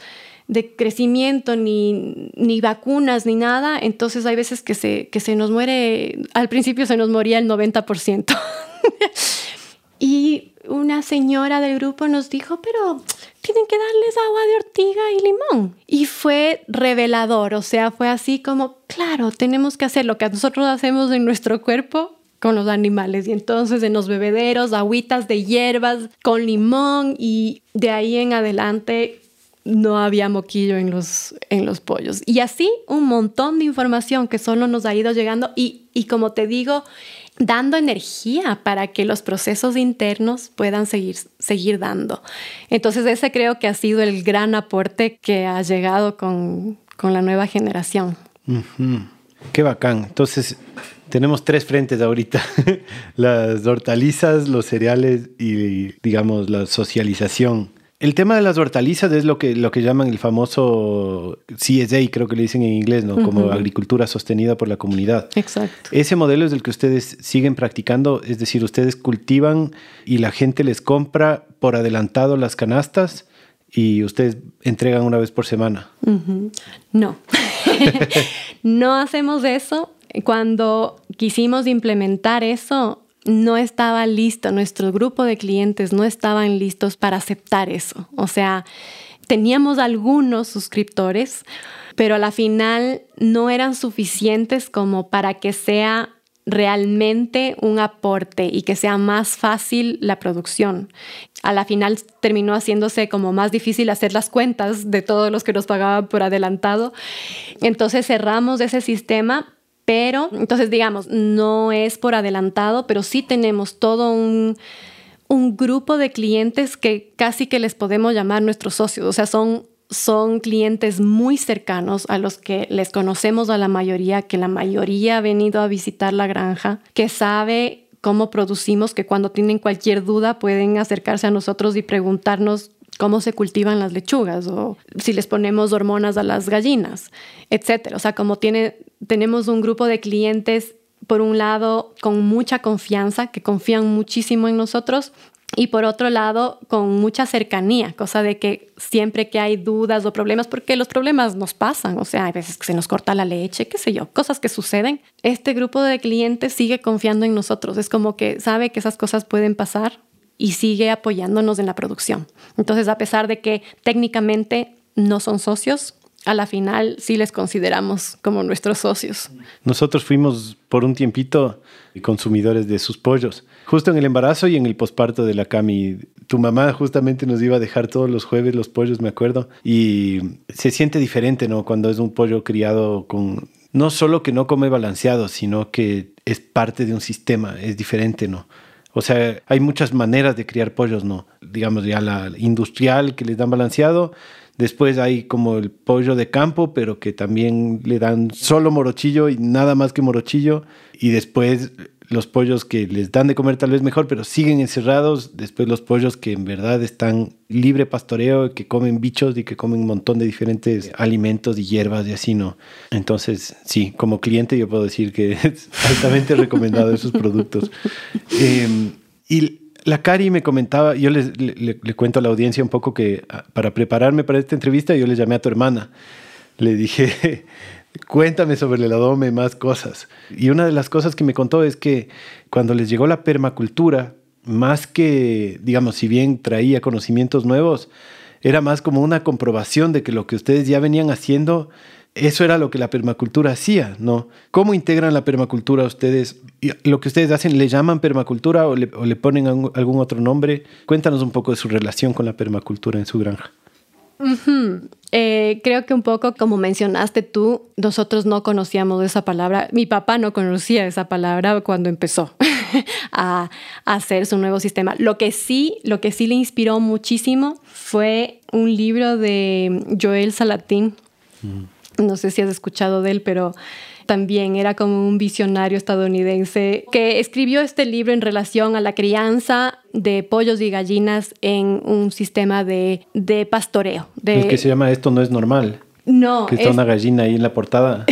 de crecimiento, ni, ni vacunas, ni nada, entonces hay veces que se, que se nos muere, al principio se nos moría el 90%. y una señora del grupo nos dijo, pero tienen que darles agua de ortiga y limón. Y fue revelador, o sea, fue así como, claro, tenemos que hacer lo que nosotros hacemos en nuestro cuerpo con los animales. Y entonces en los bebederos, agüitas de hierbas con limón y de ahí en adelante no había moquillo en los, en los pollos. Y así un montón de información que solo nos ha ido llegando y, y como te digo, dando energía para que los procesos internos puedan seguir, seguir dando. Entonces ese creo que ha sido el gran aporte que ha llegado con, con la nueva generación. Qué bacán. Entonces tenemos tres frentes ahorita, las hortalizas, los cereales y digamos la socialización el tema de las hortalizas es lo que, lo que llaman el famoso CSA, creo que le dicen en inglés, ¿no? Como agricultura sostenida por la comunidad. Exacto. Ese modelo es el que ustedes siguen practicando, es decir, ustedes cultivan y la gente les compra por adelantado las canastas y ustedes entregan una vez por semana. No, no hacemos eso. Cuando quisimos implementar eso, no estaba listo, nuestro grupo de clientes no estaban listos para aceptar eso. O sea, teníamos algunos suscriptores, pero a la final no eran suficientes como para que sea realmente un aporte y que sea más fácil la producción. A la final terminó haciéndose como más difícil hacer las cuentas de todos los que nos pagaban por adelantado. Entonces cerramos ese sistema, pero, entonces digamos, no es por adelantado, pero sí tenemos todo un, grupo de clientes que casi que les podemos llamar nuestros socios. O sea, son, son clientes muy cercanos a los que les conocemos a la mayoría, que la mayoría ha venido a visitar la granja, que sabe cómo producimos, que cuando tienen cualquier duda pueden acercarse a nosotros y preguntarnos cómo se cultivan las lechugas o si les ponemos hormonas a las gallinas, etcétera. O sea, como tiene, tenemos un grupo de clientes, por un lado, con mucha confianza, que confían muchísimo en nosotros, y por otro lado, con mucha cercanía, cosa de que siempre que hay dudas o problemas, porque los problemas nos pasan, o sea, hay veces que se nos corta la leche, qué sé yo, cosas que suceden, este grupo de clientes sigue confiando en nosotros, es como que sabe que esas cosas pueden pasar y sigue apoyándonos en la producción. Entonces, a pesar de que técnicamente no son socios, a la final sí les consideramos como nuestros socios. Nosotros fuimos por un tiempito consumidores de sus pollos, justo en el embarazo y en el posparto de la Cami. Tu mamá justamente nos iba a dejar todos los jueves los pollos, me acuerdo, y se siente diferente, ¿no? Cuando es un pollo criado con no solo que no come balanceado, sino que es parte de un sistema, es diferente, ¿no? O sea, hay muchas maneras de criar pollos, ¿no? Digamos ya la industrial que les dan balanceado. Después hay como el pollo de campo, pero que también le dan solo morochillo y nada más que morochillo. Y después los pollos que les dan de comer tal vez mejor, pero siguen encerrados. Después los pollos que en verdad están libre pastoreo, que comen bichos y que comen un montón de diferentes alimentos y hierbas y así, ¿no? Entonces, sí, como cliente yo puedo decir que es altamente recomendado esos productos. Em, y la Cari me comentaba, yo le, le, cuento a la audiencia un poco que ah, para prepararme para esta entrevista yo le llamé a tu hermana. Le dije, Cuéntame sobre el adome, más cosas. Y una de las cosas que me contó es que cuando les llegó la permacultura, más que, digamos, si bien traía conocimientos nuevos, era más como una comprobación de que lo que ustedes ya venían haciendo, eso era lo que la permacultura hacía, ¿no? ¿Cómo integran la permacultura ustedes? ¿Lo que ustedes hacen le llaman permacultura o le, ponen algún otro nombre? Cuéntanos un poco de su relación con la permacultura en su granja. Eh, creo que un poco como mencionaste tú, nosotros no conocíamos esa palabra. Mi papá no conocía esa palabra cuando empezó a, hacer su nuevo sistema. Lo que sí, lo que sí le inspiró muchísimo fue un libro de Joel Salatín. Mm. No sé si has escuchado de él, pero también era como un visionario estadounidense que escribió este libro en relación a la crianza de pollos y gallinas en un sistema de, pastoreo. De... Es que se llama Esto no es normal. No. Que está una gallina ahí en la portada.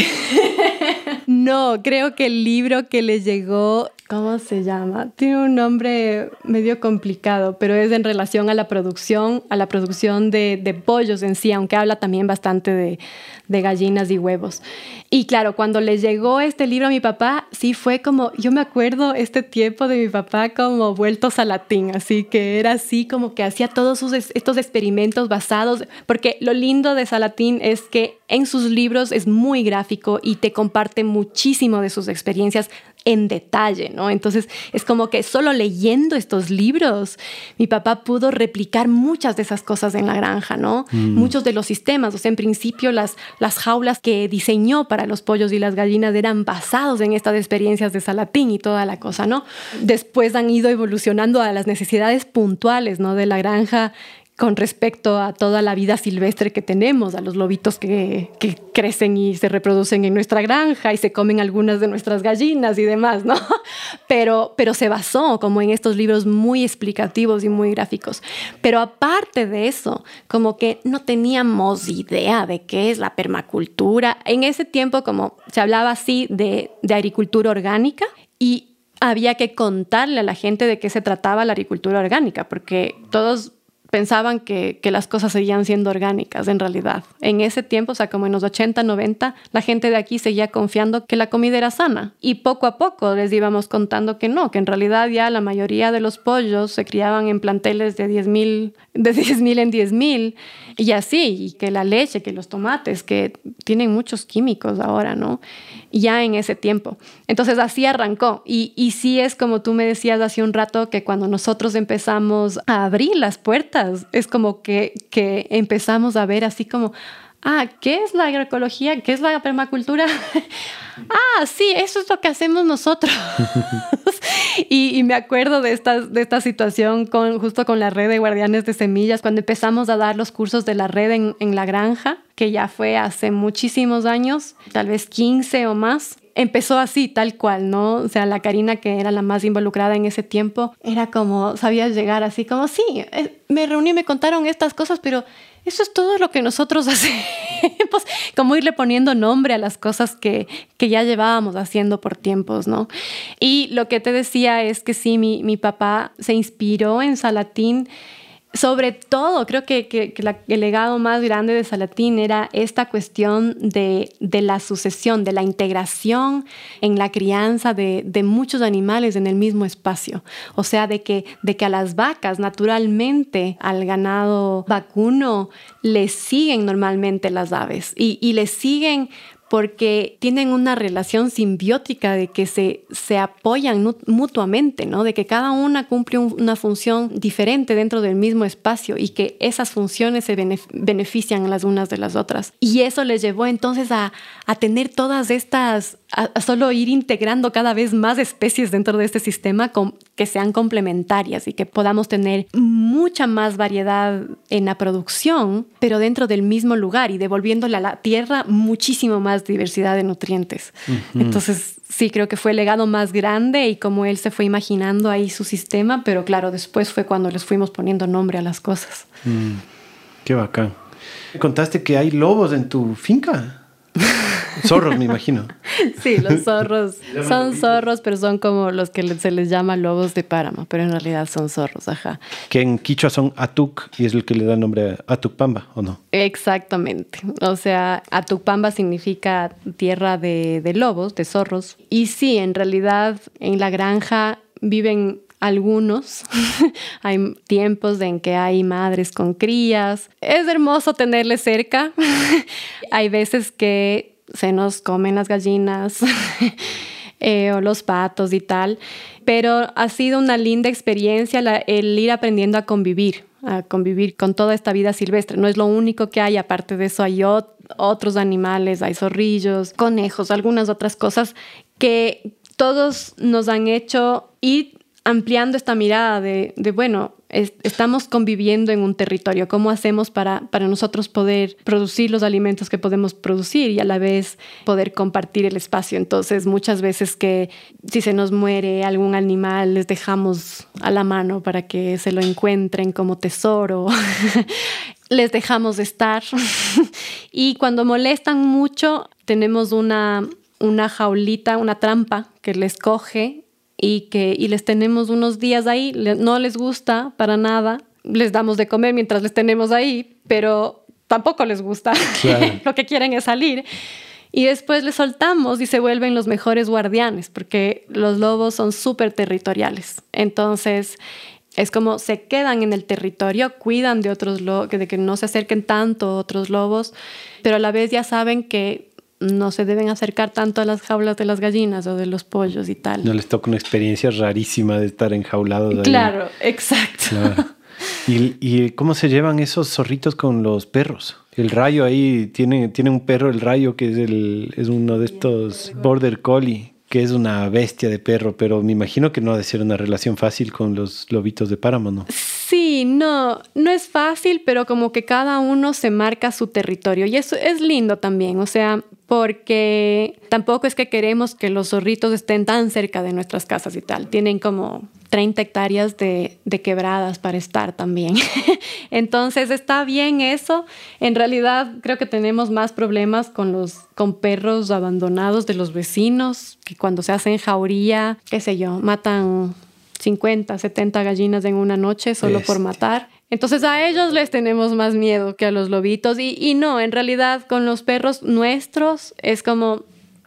no, creo que el libro que le llegó ¿Cómo se llama? Tiene un nombre medio complicado, pero es en relación a la producción, a la producción de, pollos en sí, aunque habla también bastante de, de, gallinas y huevos. Y claro, cuando le llegó este libro a mi papá, sí fue como, yo me acuerdo este tiempo de mi papá como vueltos a latín, así que era así como que hacía todos sus, estos experimentos basados, porque lo lindo de Salatín es que en sus libros es muy gráfico y te comparte muchísimo de sus experiencias en detalle, ¿no? Entonces es como que solo leyendo estos libros, mi papá pudo replicar muchas de esas cosas en la granja, ¿no? Mm. Muchos de los sistemas, o sea, en principio las, las jaulas que diseñó para los pollos y las gallinas eran basados en estas experiencias de Salatín y toda la cosa, ¿no? Después han ido evolucionando a las necesidades puntuales, ¿no? De la granja con respecto a toda la vida silvestre que tenemos, a los lobitos que, crecen y se reproducen en nuestra granja y se comen algunas de nuestras gallinas y demás, ¿no? Pero, pero se basó como en estos libros muy explicativos y muy gráficos. Pero aparte de eso, como que no teníamos idea de qué es la permacultura. En ese tiempo, como se hablaba así de, de agricultura orgánica y había que contarle a la gente de qué se trataba la agricultura orgánica, porque todos pensaban que, las cosas seguían siendo orgánicas en realidad. En ese tiempo, o sea, como en los 80, 90, la gente de aquí seguía confiando que la comida era sana. Y poco a poco les íbamos contando que no, que en realidad ya la mayoría de los pollos se criaban en planteles de 10.000 de 10.000 en 10.000 y así, y que la leche, que los tomates, que tienen muchos químicos ahora, ¿no? Ya en ese tiempo. Entonces así arrancó. Y, y sí es como tú me decías hace un rato, que cuando nosotros empezamos a abrir las puertas, es como que, que empezamos a ver así como, ah, ¿qué es la agroecología? ¿Qué es la permacultura? ah, sí, eso es lo que hacemos nosotros. y, me acuerdo de esta, de esta situación con, justo con la red de guardianes de semillas, cuando empezamos a dar los cursos de la red en, la granja, que ya fue hace muchísimos años, tal vez 15 o más empezó así, tal cual, ¿no? O sea, la Karina, que era la más involucrada en ese tiempo, era como, sabía llegar así, como, sí, eh, me reuní, y me contaron estas cosas, pero eso es todo lo que nosotros hacemos, como irle poniendo nombre a las cosas que, que, ya llevábamos haciendo por tiempos, ¿no? Y lo que te decía es que sí, mi, mi papá se inspiró en Salatín sobre todo, creo que, el legado más grande de Salatín era esta cuestión de, la sucesión, de la integración en la crianza de, muchos animales en el mismo espacio. O sea, de que, a las vacas, naturalmente, al ganado vacuno, le siguen normalmente las aves y le siguen porque tienen una relación simbiótica de que se, se apoyan mutuamente, ¿no? De que cada una cumple una función diferente dentro del mismo espacio y que esas funciones se benefician las unas de las otras. Y eso les llevó entonces a, a tener todas estas, a, solo ir integrando cada vez más especies dentro de este sistema con, que sean complementarias y que podamos tener mucha más variedad en la producción, pero dentro del mismo lugar y devolviéndole a la tierra muchísimo más diversidad de nutrientes. Entonces, sí, creo que fue el legado más grande y como él se fue imaginando ahí su sistema, pero claro, después fue cuando les fuimos poniendo nombre a las cosas. Mm, qué bacán. Contaste que hay lobos en tu finca. Zorros, me imagino. Sí, los zorros. son zorros, pero son como los que se les llama lobos de páramo, pero en realidad son zorros, ajá. Que en quichua son atuk y es el que le da el nombre a Atukpamba, ¿o no? Exactamente. O sea, Atukpamba significa tierra de, de lobos, de zorros. Y sí, en realidad en la granja viven algunos. hay tiempos en que hay madres con crías. Es hermoso tenerles cerca. hay veces que se nos comen las gallinas eh, o los patos y tal, pero ha sido una linda experiencia el ir aprendiendo a convivir. a convivir con toda esta vida silvestre. No es lo único que hay, aparte de eso hay otros animales, hay zorrillos, conejos, algunas otras cosas que todos nos han hecho ir ampliando esta mirada de, bueno, estamos conviviendo en un territorio, ¿cómo hacemos para, para nosotros poder producir los alimentos que podemos producir y a la vez poder compartir el espacio? Entonces, muchas veces que si se nos muere algún animal, les dejamos a la mano para que se lo encuentren como tesoro. les dejamos estar. y cuando molestan mucho, tenemos una, una jaulita, una trampa que les coge y que y les tenemos unos días ahí, no les gusta para nada, les damos de comer mientras les tenemos ahí, pero tampoco les gusta, lo que quieren es salir. Y después les soltamos y se vuelven los mejores guardianes, porque los lobos son súper territoriales. Entonces, es como se quedan en el territorio, cuidan de otros lobos, de que no se acerquen tanto otros lobos, pero a la vez ya saben que no se deben acercar tanto a las jaulas de las gallinas o de los pollos y tal. No les toca una experiencia rarísima de estar enjaulados ahí. Claro, exacto. ¿Y, cómo se llevan esos zorritos con los perros? El rayo ahí tiene, tiene un perro, el rayo, que es, el, es uno de estos border collie, que es una bestia de perro, pero me imagino que no ha de ser una relación fácil con los lobitos de páramo, ¿no? Sí, no, no es fácil, pero como que cada uno se marca su territorio y eso es lindo también, o sea, porque tampoco es que queremos que los zorritos estén tan cerca de nuestras casas y tal, tienen como 30 hectáreas de, de quebradas para estar también. Entonces está bien eso. En realidad creo que tenemos más problemas con los con perros abandonados de los vecinos, que cuando se hacen jauría, qué sé yo, matan 50, 70 gallinas en una noche solo por matar. Entonces a ellos les tenemos más miedo que a los lobitos. Y, y, no, en realidad con los perros nuestros es como,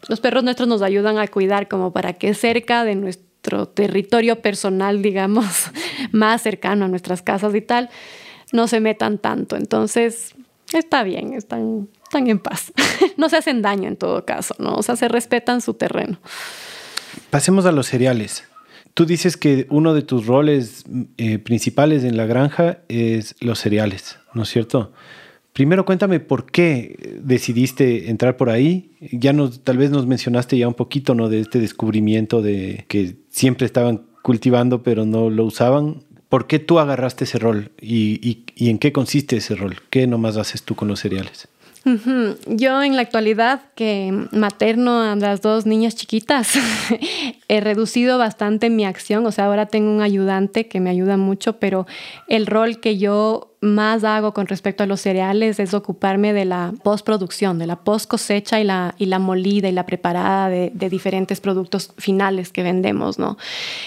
los perros nuestros nos ayudan a cuidar como para que cerca de nuestro territorio personal, digamos, más cercano a nuestras casas y tal, no se metan tanto. Entonces está bien, están, están en paz. no se hacen daño en todo caso, ¿no? O sea, se respetan su terreno. Pasemos a los cereales. Tú dices que uno de tus roles eh, principales en la granja es los cereales, ¿no es cierto? Primero cuéntame por qué decidiste entrar por ahí. Ya nos, tal vez nos mencionaste ya un poquito, ¿no? De este descubrimiento de que siempre estaban cultivando pero no lo usaban. ¿Por qué tú agarraste ese rol y, y en qué consiste ese rol? ¿Qué nomás haces tú con los cereales? Yo en la actualidad que materno a las dos niñas chiquitas, he reducido bastante mi acción, o sea, ahora tengo un ayudante que me ayuda mucho, pero el rol que yo más hago con respecto a los cereales es ocuparme de la postproducción, de la post cosecha y la, y la molida y la preparada de, de diferentes productos finales que vendemos, ¿no?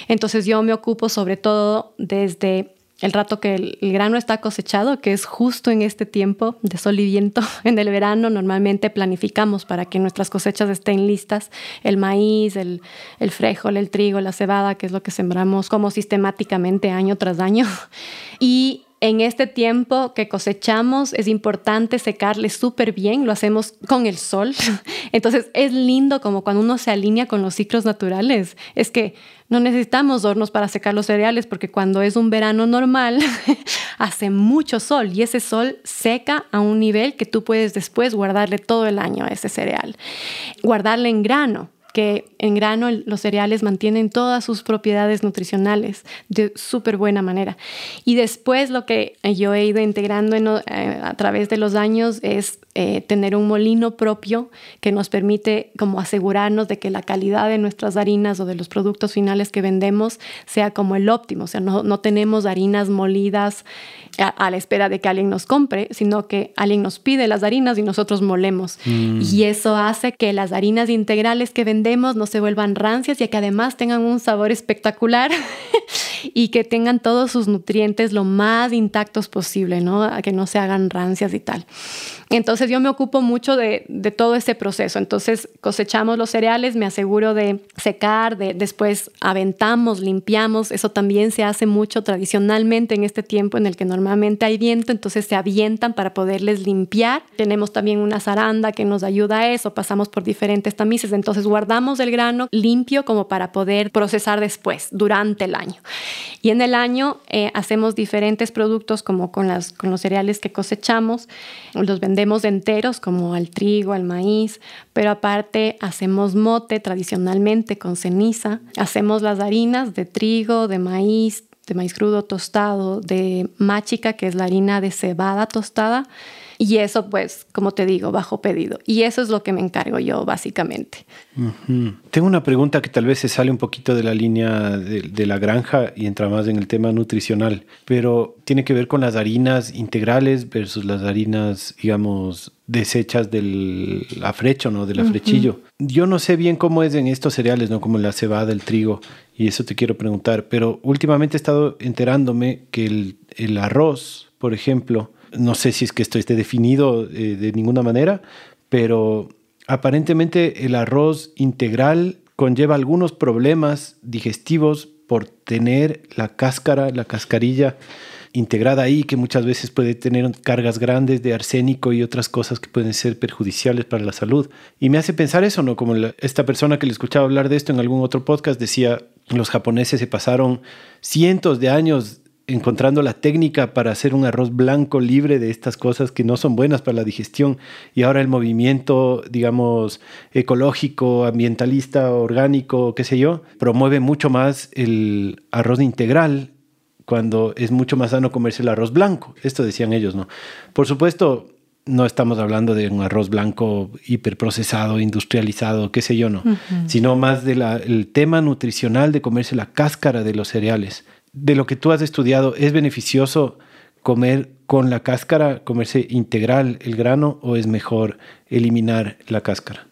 Entonces yo me ocupo sobre todo desde el rato que el, grano está cosechado, que es justo en este tiempo de sol y viento en el verano, normalmente planificamos para que nuestras cosechas estén listas, el maíz, el, el frijol, el trigo, la cebada, que es lo que sembramos como sistemáticamente año tras año. Y en este tiempo que cosechamos es importante secarle súper bien, lo hacemos con el sol. Entonces es lindo como cuando uno se alinea con los ciclos naturales. Es que no necesitamos hornos para secar los cereales porque cuando es un verano normal hace mucho sol y ese sol seca a un nivel que tú puedes después guardarle todo el año a ese cereal. Guardarle en grano que en grano los cereales mantienen todas sus propiedades nutricionales de súper buena manera. Y después lo que yo he ido integrando eh, a través de los años es eh, tener un molino propio que nos permite como asegurarnos de que la calidad de nuestras harinas o de los productos finales que vendemos sea como el óptimo. O sea, no, no tenemos harinas molidas a, la espera de que alguien nos compre, sino que alguien nos pide las harinas y nosotros molemos. Mm. Y eso hace que las harinas integrales que vendemos no se vuelvan rancias y que además tengan un sabor espectacular y que tengan todos sus nutrientes lo más intactos posible, ¿no? A que no se hagan rancias y tal. Entonces yo me ocupo mucho de, todo ese proceso. Entonces cosechamos los cereales, me aseguro de secar, de, después aventamos, limpiamos. Eso también se hace mucho tradicionalmente en este tiempo en el que normalmente hay viento, entonces se avientan para poderles limpiar. Tenemos también una zaranda que nos ayuda a eso, pasamos por diferentes tamices, entonces guardamos el grano limpio como para poder procesar después, durante el año. Y en el año eh, hacemos diferentes productos como con, con los cereales que cosechamos, los vendemos enteros como al trigo, al maíz, pero aparte hacemos mote tradicionalmente con ceniza, hacemos las harinas de trigo, de maíz, de maíz crudo tostado, de machica, que es la harina de cebada tostada, y eso, pues, como te digo, bajo pedido. Y eso es lo que me encargo yo, básicamente. Tengo una pregunta que tal vez se sale un poquito de la línea de, la granja y entra más en el tema nutricional, pero tiene que ver con las harinas integrales versus las harinas, digamos, desechas del afrecho, ¿no? Del afrechillo. Yo no sé bien cómo es en estos cereales, ¿no? Como la cebada, el trigo, y eso te quiero preguntar, pero últimamente he estado enterándome que el, el arroz, por ejemplo, no sé si es que esto esté definido eh, de ninguna manera, pero aparentemente el arroz integral conlleva algunos problemas digestivos por tener la cáscara, la cascarilla integrada ahí, que muchas veces puede tener cargas grandes de arsénico y otras cosas que pueden ser perjudiciales para la salud. Y me hace pensar eso, ¿no? Como esta persona que le escuchaba hablar de esto en algún otro podcast decía, los japoneses se pasaron cientos de años encontrando la técnica para hacer un arroz blanco libre de estas cosas que no son buenas para la digestión. Y ahora el movimiento, digamos, ecológico, ambientalista, orgánico, qué sé yo, promueve mucho más el arroz integral cuando es mucho más sano comerse el arroz blanco. Esto decían ellos, ¿no? Por supuesto, no estamos hablando de un arroz blanco hiperprocesado, industrializado, qué sé yo, no, sino más del tema nutricional de comerse la cáscara de los cereales de lo que tú has estudiado, ¿es beneficioso comer con la cáscara, comerse integral el grano o es mejor eliminar la cáscara?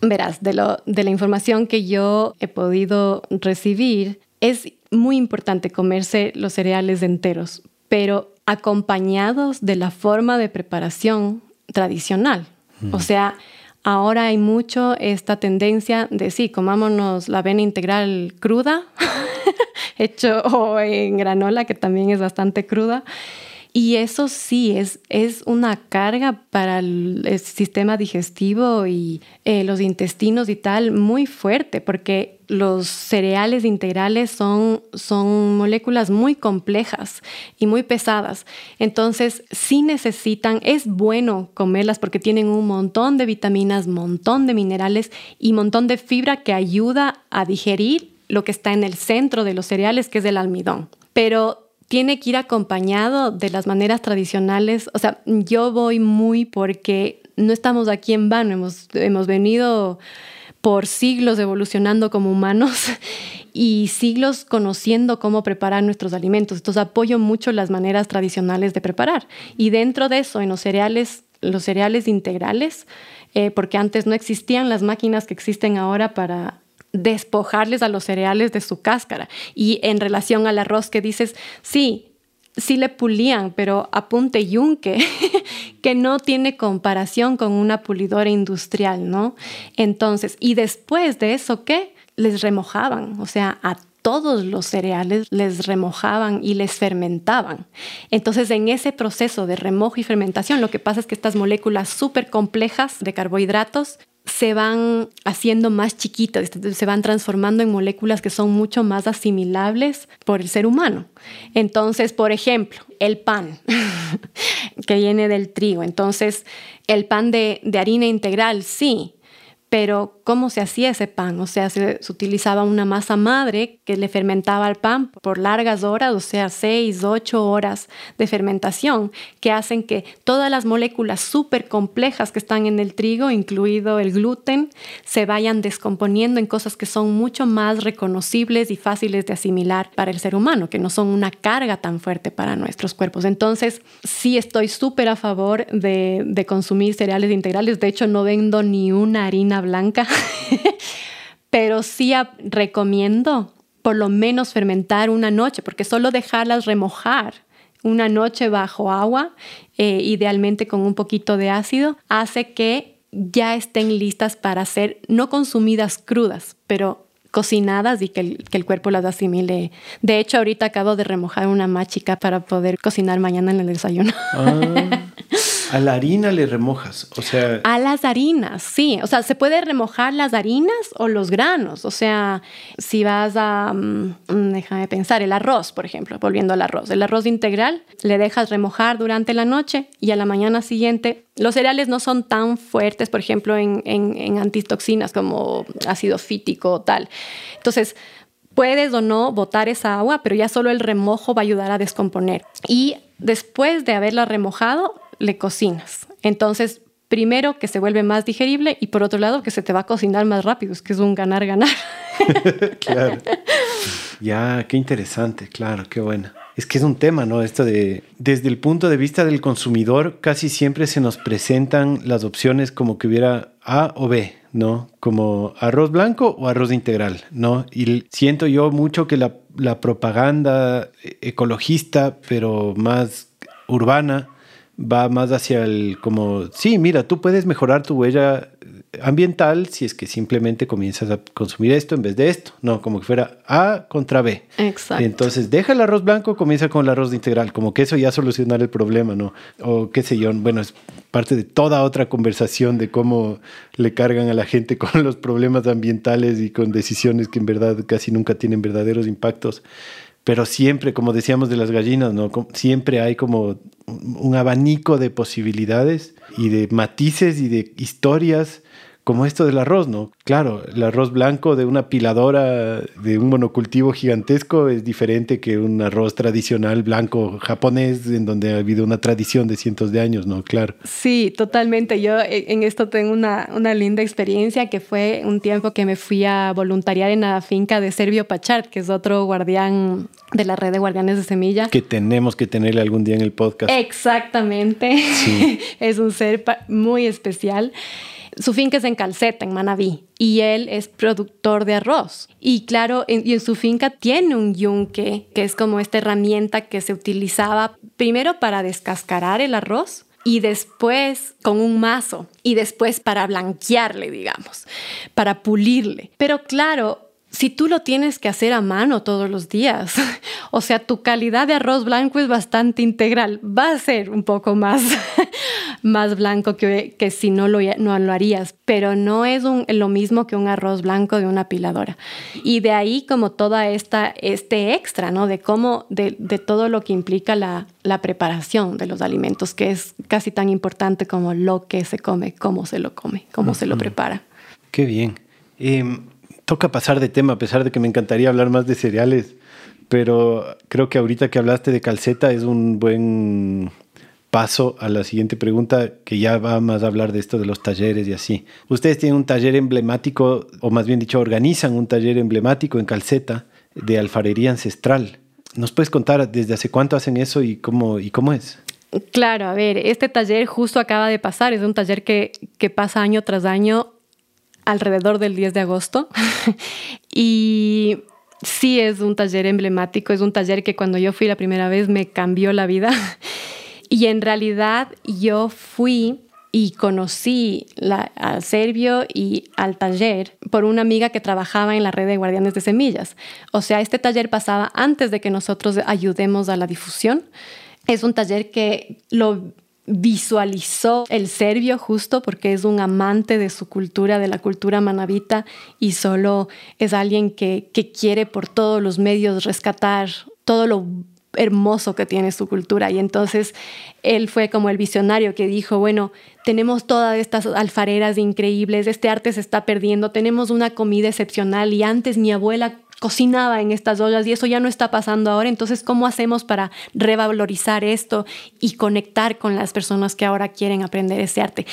Verás, de, lo, de la información que yo he podido recibir, es muy importante comerse los cereales enteros, pero acompañados de la forma de preparación tradicional. O sea, ahora hay mucho esta tendencia de sí, comámonos la avena integral cruda hecho en granola, que también es bastante cruda. Y eso sí, es, es una carga para el, sistema digestivo y eh, los intestinos y tal muy fuerte, porque los cereales integrales son, son moléculas muy complejas y muy pesadas. Entonces, sí necesitan, es bueno comerlas porque tienen un montón de vitaminas, montón de minerales y montón de fibra que ayuda a digerir lo que está en el centro de los cereales, que es el almidón. Pero tiene que ir acompañado de las maneras tradicionales. O sea, yo voy muy porque no estamos aquí en vano, hemos, hemos venido por siglos evolucionando como humanos y siglos conociendo cómo preparar nuestros alimentos. Entonces apoyo mucho las maneras tradicionales de preparar. Y dentro de eso, en los cereales, los cereales integrales, eh, porque antes no existían las máquinas que existen ahora para despojarles a los cereales de su cáscara. Y en relación al arroz que dices, sí, sí le pulían, pero apunte yunque, que no tiene comparación con una pulidora industrial, ¿no? Entonces, y después de eso, ¿qué? Les remojaban, o sea, a todos los cereales les remojaban y les fermentaban. Entonces, en ese proceso de remojo y fermentación, lo que pasa es que estas moléculas súper complejas de carbohidratos se van haciendo más chiquitas, se van transformando en moléculas que son mucho más asimilables por el ser humano. Entonces, por ejemplo, el pan, que viene del trigo. Entonces, el pan de, de harina integral, sí, pero ¿cómo se hacía ese pan? O sea, se, utilizaba una masa madre que le fermentaba el pan por largas horas, o sea, seis, ocho horas de fermentación, que hacen que todas las moléculas súper complejas que están en el trigo, incluido el gluten, se vayan descomponiendo en cosas que son mucho más reconocibles y fáciles de asimilar para el ser humano, que no son una carga tan fuerte para nuestros cuerpos. Entonces, sí estoy súper a favor de consumir cereales integrales. De hecho, no vendo ni una harina blanca, pero sí recomiendo por lo menos fermentar una noche, porque solo dejarlas remojar una noche bajo agua, eh, idealmente con un poquito de ácido, hace que ya estén listas para ser no consumidas crudas, pero cocinadas y que el, cuerpo las asimile. De hecho, ahorita acabo de remojar una machica para poder cocinar mañana en el desayuno. Ah. A la harina le remojas, o sea... A las harinas, sí. O sea, se puede remojar las harinas o los granos. O sea, si vas a, mm, déjame pensar, el arroz, por ejemplo, volviendo al arroz. El arroz integral le dejas remojar durante la noche y a la mañana siguiente los cereales no son tan fuertes, por ejemplo, en, en antitoxinas como ácido fítico o tal. Entonces, puedes o no botar esa agua, pero ya solo el remojo va a ayudar a descomponer. Y después de haberla remojado, le cocinas. Entonces, primero que se vuelve más digerible y por otro lado que se te va a cocinar más rápido, es que es un ganar-ganar. claro. Ya, qué interesante, claro, qué buena. Es que es un tema, ¿no? Esto de, desde el punto de vista del consumidor, casi siempre se nos presentan las opciones como que hubiera A o B, ¿no? Como arroz blanco o arroz integral, ¿no? Y siento yo mucho que la, la propaganda ecologista, pero más urbana, va más hacia el como, sí, mira, tú puedes mejorar tu huella ambiental si es que simplemente comienzas a consumir esto en vez de esto, no, como que fuera A contra B. Exacto. Entonces, deja el arroz blanco, comienza con el arroz integral, como que eso ya solucionar el problema, ¿no? O qué sé yo, bueno, es parte de toda otra conversación de cómo le cargan a la gente con los problemas ambientales y con decisiones que en verdad casi nunca tienen verdaderos impactos pero siempre, como decíamos de las gallinas, ¿no? Siempre hay como un abanico de posibilidades y de matices y de historias como esto del arroz, ¿no? Claro, el arroz blanco de una piladora de un monocultivo gigantesco es diferente que un arroz tradicional blanco japonés en donde ha habido una tradición de cientos de años, ¿no? Claro. Sí, totalmente. Yo eh, en esto tengo una, una linda experiencia que fue un tiempo que me fui a voluntariar en la finca de Servio Pachart, que es otro guardián de la red de guardianes de semilla. Que tenemos que tenerle algún día en el podcast. Exactamente. Sí. es un ser muy especial. Su finca es en Calceta, en Manabí, y él es productor de arroz. Y claro, y en su finca tiene un yunque, que es como esta herramienta que se utilizaba primero para descascarar el arroz y después con un mazo y después para blanquearle, digamos, para pulirle. Pero claro, si tú lo tienes que hacer a mano todos los días, o sea, tu calidad de arroz blanco es bastante integral, va a ser un poco más, más blanco que, que si no lo, no lo harías, pero no es lo mismo que un arroz blanco de una piladora. Y de ahí como toda esta, este extra, ¿no? De cómo, de, de todo lo que implica la, la, preparación de los alimentos, que es casi tan importante como lo que se come, cómo se lo come, cómo se lo prepara. Qué bien. Em, toca pasar de tema, a pesar de que me encantaría hablar más de cereales, pero creo que ahorita que hablaste de calceta es un buen paso a la siguiente pregunta, que ya va más a hablar de esto de los talleres y así. Ustedes tienen un taller emblemático, o más bien dicho, organizan un taller emblemático en calceta de alfarería ancestral. ¿Nos puedes contar desde hace cuánto hacen eso y cómo, y cómo es? Claro, a ver, este taller justo acaba de pasar, es un taller que, que pasa año tras año alrededor del 10 de agosto. y sí es un taller emblemático, es un taller que cuando yo fui la primera vez me cambió la vida. y en realidad yo fui y conocí al Servio y al taller por una amiga que trabajaba en la red de guardianes de semillas. O sea, este taller pasaba antes de que nosotros ayudemos a la difusión. Es un taller que lo visualizó el serbio justo porque es un amante de su cultura, de la cultura manabita y solo es alguien que, que quiere por todos los medios rescatar todo lo hermoso que tiene su cultura. Y entonces él fue como el visionario que dijo, bueno, tenemos todas estas alfareras increíbles, este arte se está perdiendo, tenemos una comida excepcional y antes mi abuela cocinaba en estas ollas y eso ya no está pasando ahora. Entonces, ¿cómo hacemos para revalorizar esto y conectar con las personas que ahora quieren aprender ese arte?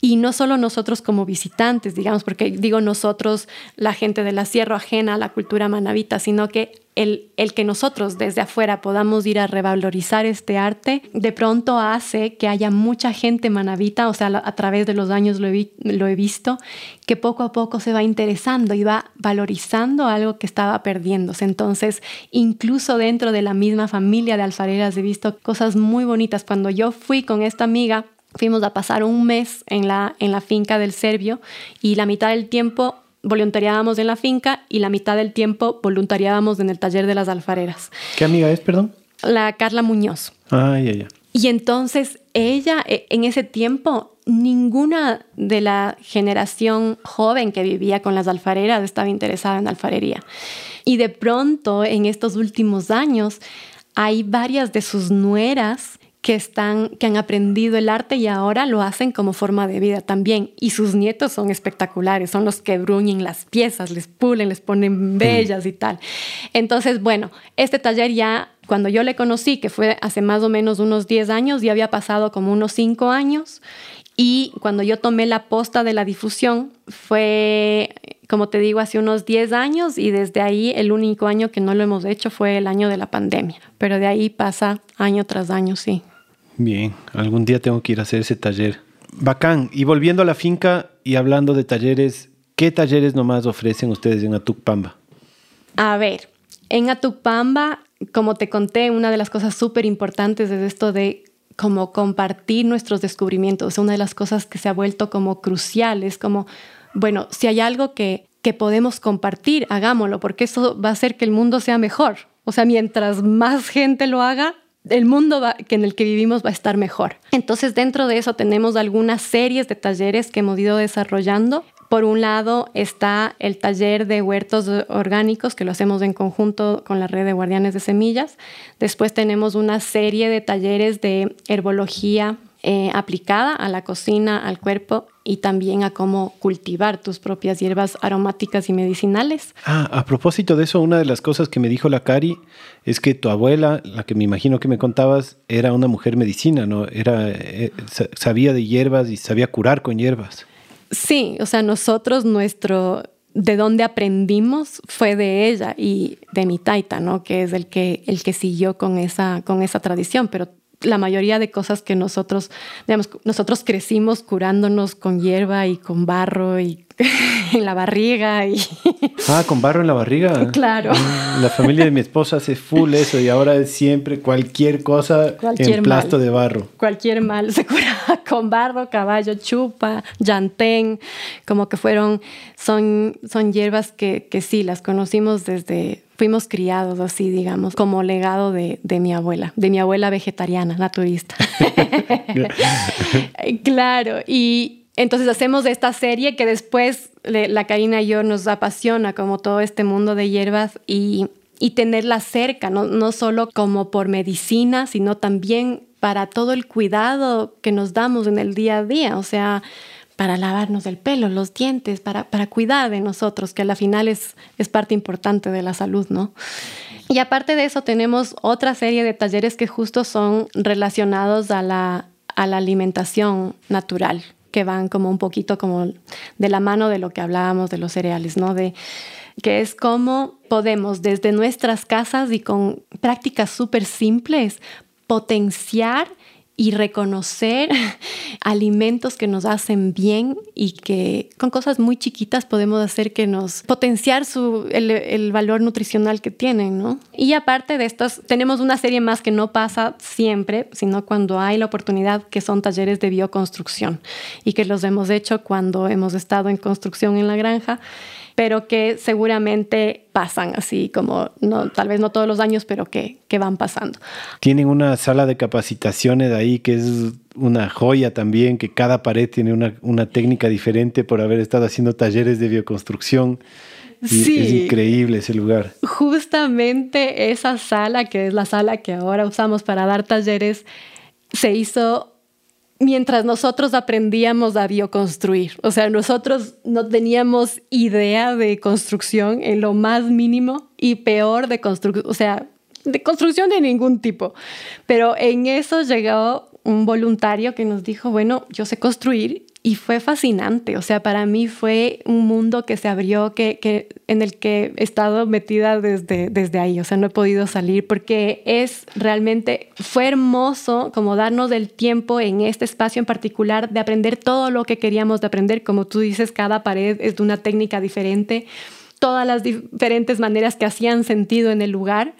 Y no solo nosotros como visitantes, digamos, porque digo nosotros, la gente de la sierra ajena a la cultura manabita, sino que el, el, que nosotros desde afuera podamos ir a revalorizar este arte, de pronto hace que haya mucha gente manavita, o sea, a través de los años lo he, lo he visto, que poco a poco se va interesando y va valorizando algo que estaba perdiéndose. Entonces, incluso dentro de la misma familia de alfareras he visto cosas muy bonitas. Cuando yo fui con esta amiga, fuimos a pasar un mes en la, en la finca del Serbio y la mitad del tiempo voluntariábamos en la finca y la mitad del tiempo voluntariábamos en el taller de las alfareras. ¿Qué amiga es, perdón? La Carla Muñoz. Ah, ya, ya. Y entonces ella, e, en ese tiempo, ninguna de la generación joven que vivía con las alfareras estaba interesada en alfarería. Y de pronto, en estos últimos años, hay varias de sus nueras que, están, que han aprendido el arte y ahora lo hacen como forma de vida también. Y sus nietos son espectaculares, son los que bruñen las piezas, les pulen, les ponen bellas y tal. Entonces, bueno, este taller ya, cuando yo le conocí, que fue hace más o menos unos 10 años, ya había pasado como unos 5 años. Y cuando yo tomé la posta de la difusión, fue, como te digo, hace unos 10 años y desde ahí el único año que no lo hemos hecho fue el año de la pandemia. Pero de ahí pasa año tras año, sí. Bien, algún día tengo que ir a hacer ese taller. Bacán. Y volviendo a la finca y hablando de talleres, ¿qué talleres nomás ofrecen ustedes en Atucpamba? A ver, en Atucpamba, como te conté, una de las cosas súper importantes es esto de como compartir nuestros descubrimientos. Una de las cosas que se ha vuelto como crucial es como, bueno, si hay algo que, que podemos compartir, hagámoslo, porque eso va a hacer que el mundo sea mejor. O sea, mientras más gente lo haga, el mundo que en el que vivimos va a estar mejor. Entonces, dentro de eso tenemos algunas series de talleres que hemos ido desarrollando. Por un lado está el taller de huertos orgánicos, que lo hacemos en conjunto con la red de guardianes de semillas. Después tenemos una serie de talleres de herbología eh, aplicada a la cocina, al cuerpo y también a cómo cultivar tus propias hierbas aromáticas y medicinales. Ah, a propósito de eso, una de las cosas que me dijo la Cari es que tu abuela, la que me imagino que me contabas, era una mujer medicina, ¿no? Era, eh, sabía de hierbas y sabía curar con hierbas. Sí, o sea, nosotros, nuestro, de dónde aprendimos fue de ella y de mi taita, ¿no? Que es el que, el que siguió con esa, con esa tradición, pero la mayoría de cosas que nosotros, digamos, nosotros crecimos curándonos con hierba y con barro y en la barriga. Y ah, con barro en la barriga. Claro. Ah, la familia de mi esposa hace full eso y ahora es siempre cualquier cosa en plasto de barro. Cualquier mal se cura con barro, caballo, chupa, llantén, como que fueron, son, son hierbas que, que sí, las conocimos desde fuimos criados así, digamos, como legado de, de, mi abuela, de mi abuela vegetariana, naturista. claro, y, entonces hacemos esta serie que después la Karina y yo nos apasiona como todo este mundo de hierbas y, y tenerla cerca, no, no solo como por medicina, sino también para todo el cuidado que nos damos en el día a día, o sea, para lavarnos el pelo, los dientes, para, para cuidar de nosotros, que al final es, es parte importante de la salud, ¿no? Y aparte de eso tenemos otra serie de talleres que justo son relacionados a la, a la alimentación natural, que van como un poquito como de la mano de lo que hablábamos de los cereales, ¿no? De que es cómo podemos desde nuestras casas y con prácticas súper simples potenciar y reconocer alimentos que nos hacen bien y que con cosas muy chiquitas podemos hacer que nos potenciar su, el, valor nutricional que tienen, ¿no? Y aparte de estos, tenemos una serie más que no pasa siempre, sino cuando hay la oportunidad, que son talleres de bioconstrucción y que los hemos hecho cuando hemos estado en construcción en la granja pero que seguramente pasan así como, no, tal vez no todos los años, pero que, que van pasando. Tienen una sala de capacitaciones ahí que es una joya también, que cada pared tiene una, una técnica diferente por haber estado haciendo talleres de bioconstrucción. sí. Es increíble ese lugar. Justamente esa sala, que es la sala que ahora usamos para dar talleres, se hizo mientras nosotros aprendíamos a bioconstruir. O sea, nosotros no teníamos idea de construcción en lo más mínimo y peor de construcción, o sea, de construcción de ningún tipo. Pero en eso llegó un voluntario que nos dijo, bueno, yo sé construir y fue fascinante. O sea, para mí fue un mundo que se abrió, que, que, en el que he estado metida desde, desde ahí. O sea, no he podido salir porque es realmente, fue hermoso como darnos el tiempo en este espacio en particular de aprender todo lo que queríamos de aprender. Como tú dices, cada pared es de una técnica diferente, todas las diferentes maneras que hacían sentido en el lugar.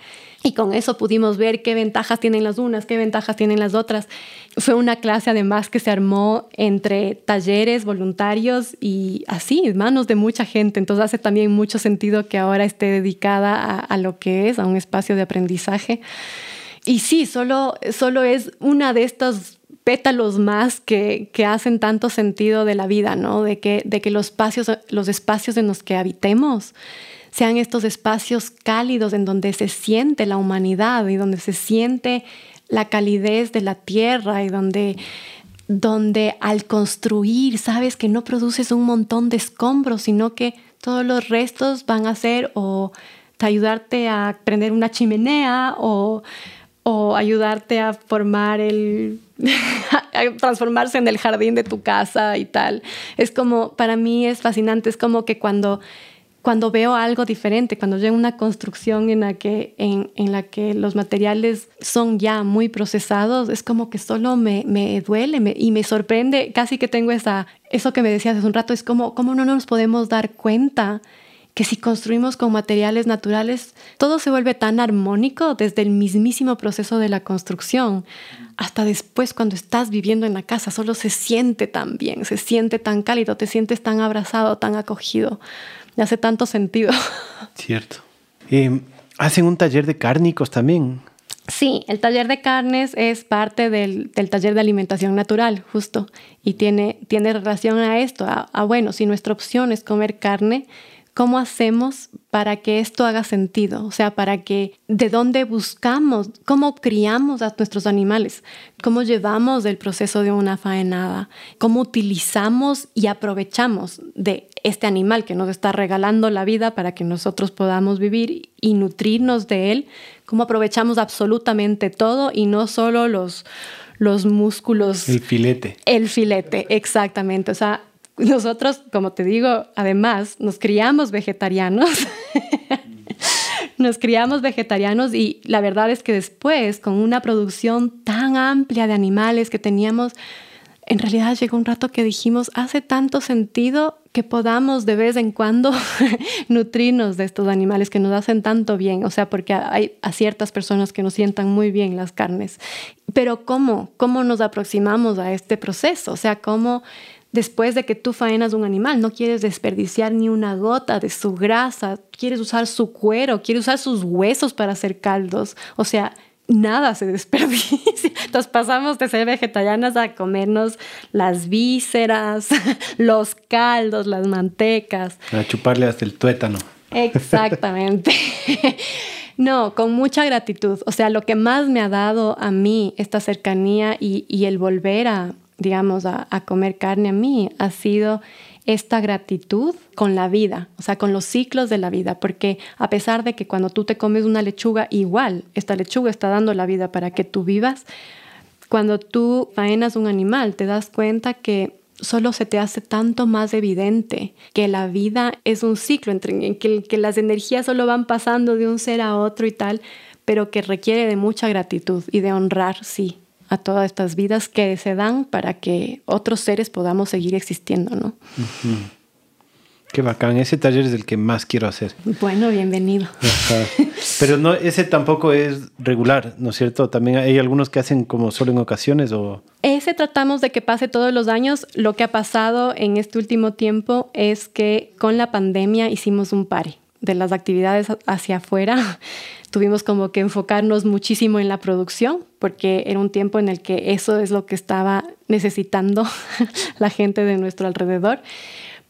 Y con eso pudimos ver qué ventajas tienen las unas, qué ventajas tienen las otras. Fue una clase además que se armó entre talleres, voluntarios y así, manos de mucha gente. Entonces hace también mucho sentido que ahora esté dedicada a, lo que es, a un espacio de aprendizaje. Y sí, solo, solo es una de estos pétalos más que, que, hacen tanto sentido de la vida, ¿no? De que, de que los, espacios, los espacios en los que habitemos sean estos espacios cálidos en donde se siente la humanidad y donde se siente la calidez de la tierra y donde, donde al construir sabes que no produces un montón de escombros, sino que todos los restos van a ser o ayudarte a prender una chimenea o, o ayudarte a formar el a transformarse en el jardín de tu casa y tal. Es como, para mí es fascinante, es como que cuando cuando veo algo diferente, cuando veo una construcción en la que, en, en la que los materiales son ya muy procesados, es como que solo me, me duele y me sorprende, casi que tengo esa, eso que me decías hace un rato, es como, ¿cómo no nos podemos dar cuenta que si construimos con materiales naturales, todo se vuelve tan armónico desde el mismísimo proceso de la construcción hasta después cuando estás viviendo en la casa, solo se siente tan bien, se siente tan cálido, te sientes tan abrazado, tan acogido hace tanto sentido. Cierto. Eh, hacen un taller de cárnicos también. Sí, el taller de carnes es parte del, taller de alimentación natural, justo, y tiene, tiene relación a esto, a, bueno, si nuestra opción es comer carne, ¿Cómo hacemos para que esto haga sentido? O sea, para que de dónde buscamos, cómo criamos a nuestros animales, cómo llevamos el proceso de una faenada, cómo utilizamos y aprovechamos de este animal que nos está regalando la vida para que nosotros podamos vivir y nutrirnos de él, cómo aprovechamos absolutamente todo y no solo los, los músculos. El filete. El filete, exactamente. O sea, nosotros, como te digo, además nos criamos vegetarianos. nos criamos vegetarianos y la verdad es que después, con una producción tan amplia de animales que teníamos, en realidad llegó un rato que dijimos, hace tanto sentido que podamos de vez en cuando nutrirnos de estos animales que nos hacen tanto bien, o sea, porque hay a ciertas personas que nos sientan muy bien las carnes. Pero ¿cómo? ¿Cómo nos aproximamos a este proceso? O sea, ¿cómo Después de que tú faenas un animal, no quieres desperdiciar ni una gota de su grasa, quieres usar su cuero, quieres usar sus huesos para hacer caldos. O sea, nada se desperdicia. Entonces pasamos de ser vegetarianas a comernos las vísceras, los caldos, las mantecas. A chuparle hasta el tuétano. Exactamente. No, con mucha gratitud. O sea, lo que más me ha dado a mí esta cercanía y, y el volver a, digamos, a, comer carne a mí ha sido esta gratitud con la vida, o sea, con los ciclos de la vida, porque a pesar de que cuando tú te comes una lechuga, igual, esta lechuga está dando la vida para que tú vivas, cuando tú faenas un animal, te das cuenta que solo se te hace tanto más evidente que la vida es un ciclo, en que, que las energías solo van pasando de un ser a otro y tal, pero que requiere de mucha gratitud y de honrar, sí, a todas estas vidas que se dan para que otros seres podamos seguir existiendo, ¿no? Qué bacán, ese taller es el que más quiero hacer. Bueno, bienvenido. Pero no, ese tampoco es regular, ¿no es cierto? También hay algunos que hacen como solo en ocasiones o... Ese tratamos de que pase todos los años. Lo que ha pasado en este último tiempo es que con la pandemia hicimos un pare de las actividades hacia afuera tuvimos como que enfocarnos muchísimo en la producción, porque era un tiempo en el que eso es lo que estaba necesitando la gente de nuestro alrededor.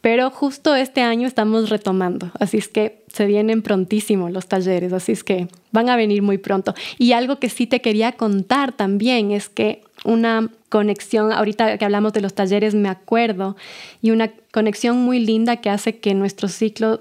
Pero justo este año estamos retomando, así es que se vienen prontísimo los talleres, así es que van a venir muy pronto. Y algo que sí te quería contar también es que una conexión, ahorita que hablamos de los talleres me acuerdo, y una conexión muy linda que hace que nuestro ciclo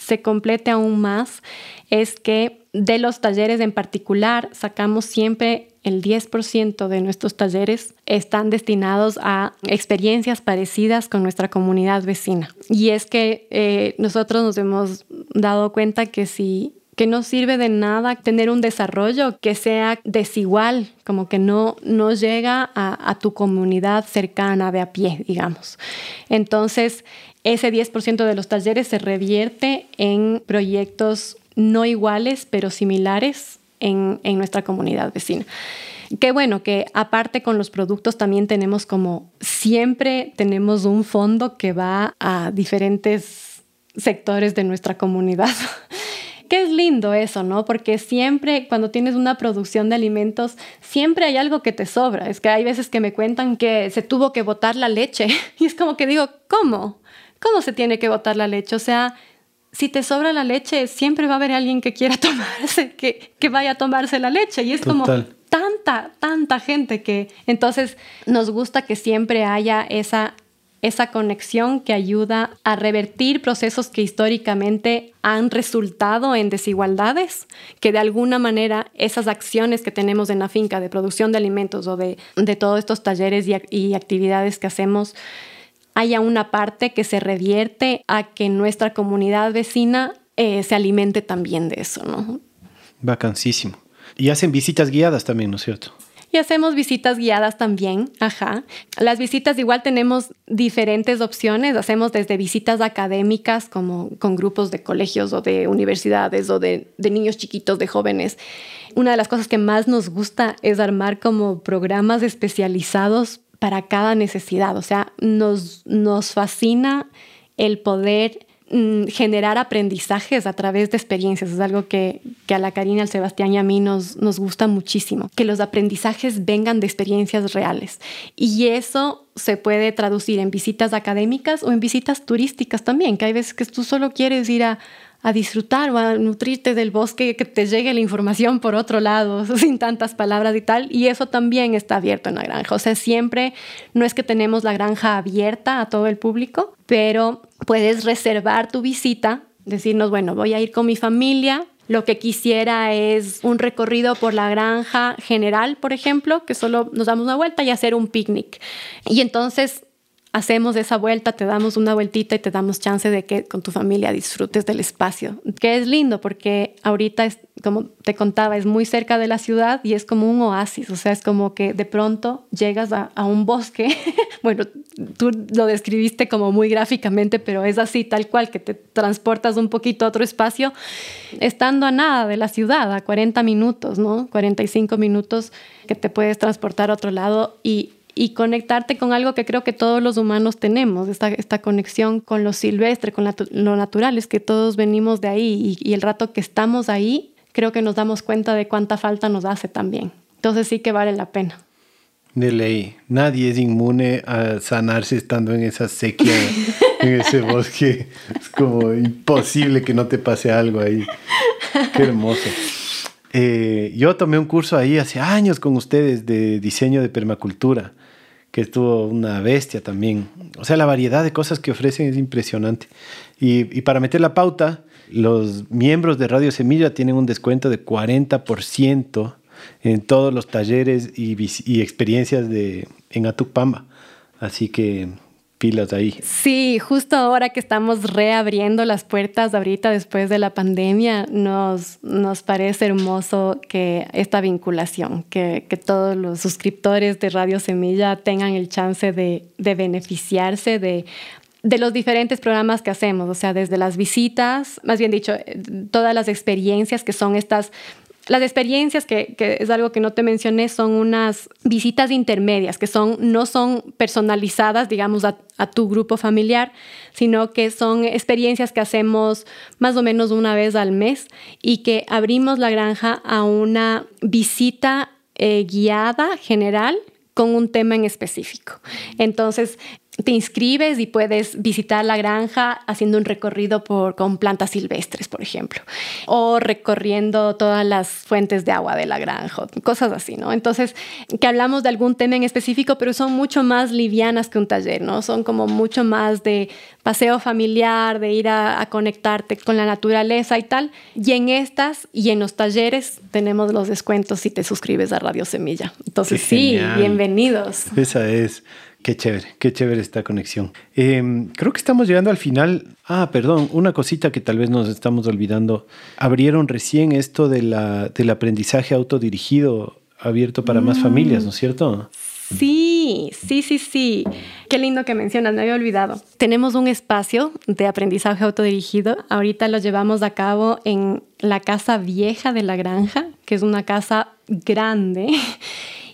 se complete aún más, es que de los talleres en particular sacamos siempre el 10% de nuestros talleres están destinados a experiencias parecidas con nuestra comunidad vecina. Y es que eh, nosotros nos hemos dado cuenta que si que no sirve de nada tener un desarrollo que sea desigual, como que no, no llega a, a tu comunidad cercana de a pie, digamos. Entonces, ese 10% de los talleres se revierte en proyectos no iguales, pero similares en, en nuestra comunidad vecina. Qué bueno que aparte con los productos también tenemos como siempre tenemos un fondo que va a diferentes sectores de nuestra comunidad. que es lindo eso, ¿no? Porque siempre cuando tienes una producción de alimentos, siempre hay algo que te sobra. Es que hay veces que me cuentan que se tuvo que botar la leche y es como que digo, ¿cómo? ¿Cómo se tiene que botar la leche? O sea, si te sobra la leche, siempre va a haber alguien que quiera tomarse, que, que vaya a tomarse la leche. Y es como tanta, tanta gente que entonces nos gusta que siempre haya esa esa conexión que ayuda a revertir procesos que históricamente han resultado en desigualdades, que de alguna manera esas acciones que tenemos en la finca de producción de alimentos o de, todos estos talleres y, actividades que hacemos, haya una parte que se revierte a que nuestra comunidad vecina eh, se alimente también de eso, ¿no? Vacancísimo. Y hacen visitas guiadas también, ¿no es cierto? Y hacemos visitas guiadas también, ajá. Las visitas igual tenemos diferentes opciones, hacemos desde visitas académicas como con grupos de colegios o de universidades o de, niños chiquitos, de jóvenes. Una de las cosas que más nos gusta es armar como programas especializados para cada necesidad, o sea, nos, nos fascina el poder Mm, generar aprendizajes a través de experiencias. Es algo que, a la Karina, al Sebastián y a mí nos, nos gusta muchísimo, que los aprendizajes vengan de experiencias reales. Y eso se puede traducir en visitas académicas o en visitas turísticas también, que hay veces que tú solo quieres ir a, a disfrutar o a nutrirte del bosque, que te llegue la información por otro lado, sin tantas palabras y tal. Y eso también está abierto en la granja. O sea, siempre no es que tenemos la granja abierta a todo el público, pero puedes reservar tu visita, decirnos, bueno, voy a ir con mi familia. Lo que quisiera es un recorrido por la granja general, por ejemplo, que solo nos damos una vuelta y hacer un picnic. Y entonces hacemos esa vuelta, te damos una vueltita y te damos chance de que con tu familia disfrutes del espacio, que es lindo porque ahorita, como te contaba, es muy cerca de la ciudad y es como un oasis, o sea, es como que de pronto llegas a, un bosque, bueno, tú lo describiste como muy gráficamente, pero es así, tal cual, que te transportas un poquito a otro espacio, estando a nada de la ciudad, a 40 minutos, ¿no? 45 minutos que te puedes transportar a otro lado y y conectarte con algo que creo que todos los humanos tenemos, esta, esta conexión con lo silvestre, con lo natural, es que todos venimos de ahí y, el rato que estamos ahí, creo que nos damos cuenta de cuánta falta nos hace también. Entonces sí que vale la pena. De ley, nadie es inmune a sanarse estando en esa sequía, en ese bosque. Es como imposible que no te pase algo ahí. Qué hermoso. Eh, yo tomé un curso ahí hace años con ustedes de diseño de permacultura que estuvo una bestia también. O sea, la variedad de cosas que ofrecen es impresionante. Y, para meter la pauta, los miembros de Radio Semilla tienen un descuento de 40% en todos los talleres y, y experiencias de, en Atupamba. Así que pilas ahí. Sí, justo ahora que estamos reabriendo las puertas ahorita después de la pandemia, nos, nos parece hermoso que esta vinculación, que, que todos los suscriptores de Radio Semilla tengan el chance de, de beneficiarse de de los diferentes programas que hacemos, o sea, desde las visitas, más bien dicho, todas las experiencias que son estas las experiencias, que, es algo que no te mencioné, son unas visitas intermedias, que son, no son personalizadas, digamos, a, tu grupo familiar, sino que son experiencias que hacemos más o menos una vez al mes y que abrimos la granja a una visita eh, guiada general con un tema en específico. Entonces, te inscribes y puedes visitar la granja haciendo un recorrido por, con plantas silvestres, por ejemplo, o recorriendo todas las fuentes de agua de la granja, cosas así, ¿no? Entonces, que hablamos de algún tema en específico, pero son mucho más livianas que un taller, ¿no? Son como mucho más de paseo familiar, de ir a, conectarte con la naturaleza y tal. Y en estas y en los talleres tenemos los descuentos si te suscribes a Radio Semilla. Entonces, sí, bienvenidos. Esa es. Qué chévere, qué chévere esta conexión. Em, creo que estamos llegando al final. Ah, perdón, una cosita que tal vez nos estamos olvidando. Abrieron recién esto de la, del aprendizaje autodirigido abierto para más familias, ¿no es cierto? Sí, sí, sí, sí. Qué lindo que mencionas, me había olvidado. Tenemos un espacio de aprendizaje autodirigido. Ahorita lo llevamos a cabo en la casa vieja de la granja, que es una casa grande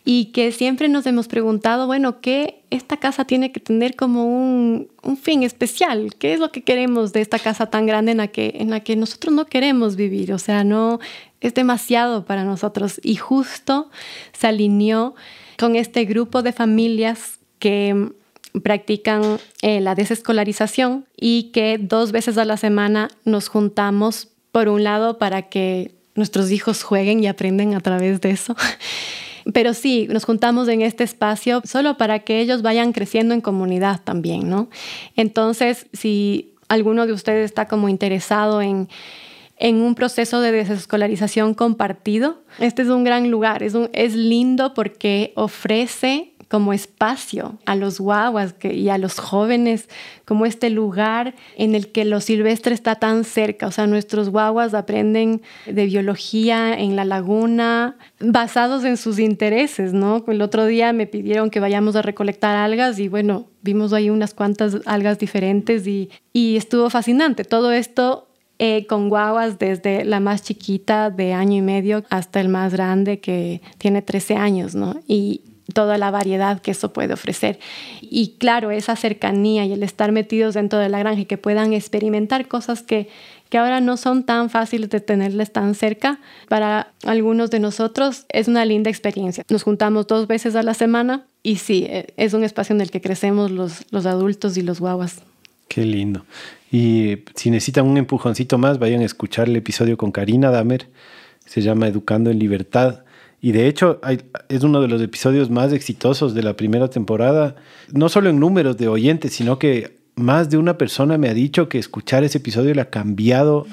y que siempre nos hemos preguntado, bueno, ¿qué esta casa tiene que tener como un, fin especial? ¿Qué es lo que queremos de esta casa tan grande en la, que, en la que nosotros no queremos vivir? O sea, no es demasiado para nosotros y justo se alineó con este grupo de familias que practican eh, la desescolarización y que dos veces a la semana nos juntamos, por un lado, para que nuestros hijos jueguen y aprenden a través de eso. Pero sí, nos juntamos en este espacio solo para que ellos vayan creciendo en comunidad también, ¿no? Entonces, si alguno de ustedes está como interesado en, en un proceso de desescolarización compartido, este es un gran lugar, es, es lindo porque ofrece como espacio a los guaguas y a los jóvenes, como este lugar en el que lo silvestre está tan cerca. O sea, nuestros guaguas aprenden de biología en la laguna basados en sus intereses, ¿no? El otro día me pidieron que vayamos a recolectar algas y bueno, vimos ahí unas cuantas algas diferentes y, y estuvo fascinante. Todo esto eh, con guaguas desde la más chiquita de año y medio hasta el más grande que tiene 13 años, ¿no? Y toda la variedad que eso puede ofrecer. Y claro, esa cercanía y el estar metidos dentro de la granja y que puedan experimentar cosas que, que ahora no son tan fáciles de tenerles tan cerca, para algunos de nosotros es una linda experiencia. Nos juntamos dos veces a la semana y sí, e, es un espacio en el que crecemos los, los adultos y los guaguas. Qué lindo. Y si necesitan un empujoncito más, vayan a escuchar el episodio con Karina Damer. Se llama Educando en Libertad y de hecho es uno de los episodios más exitosos de la primera temporada, no solo en números de oyentes, sino que más de una persona me ha dicho que escuchar ese episodio le ha cambiado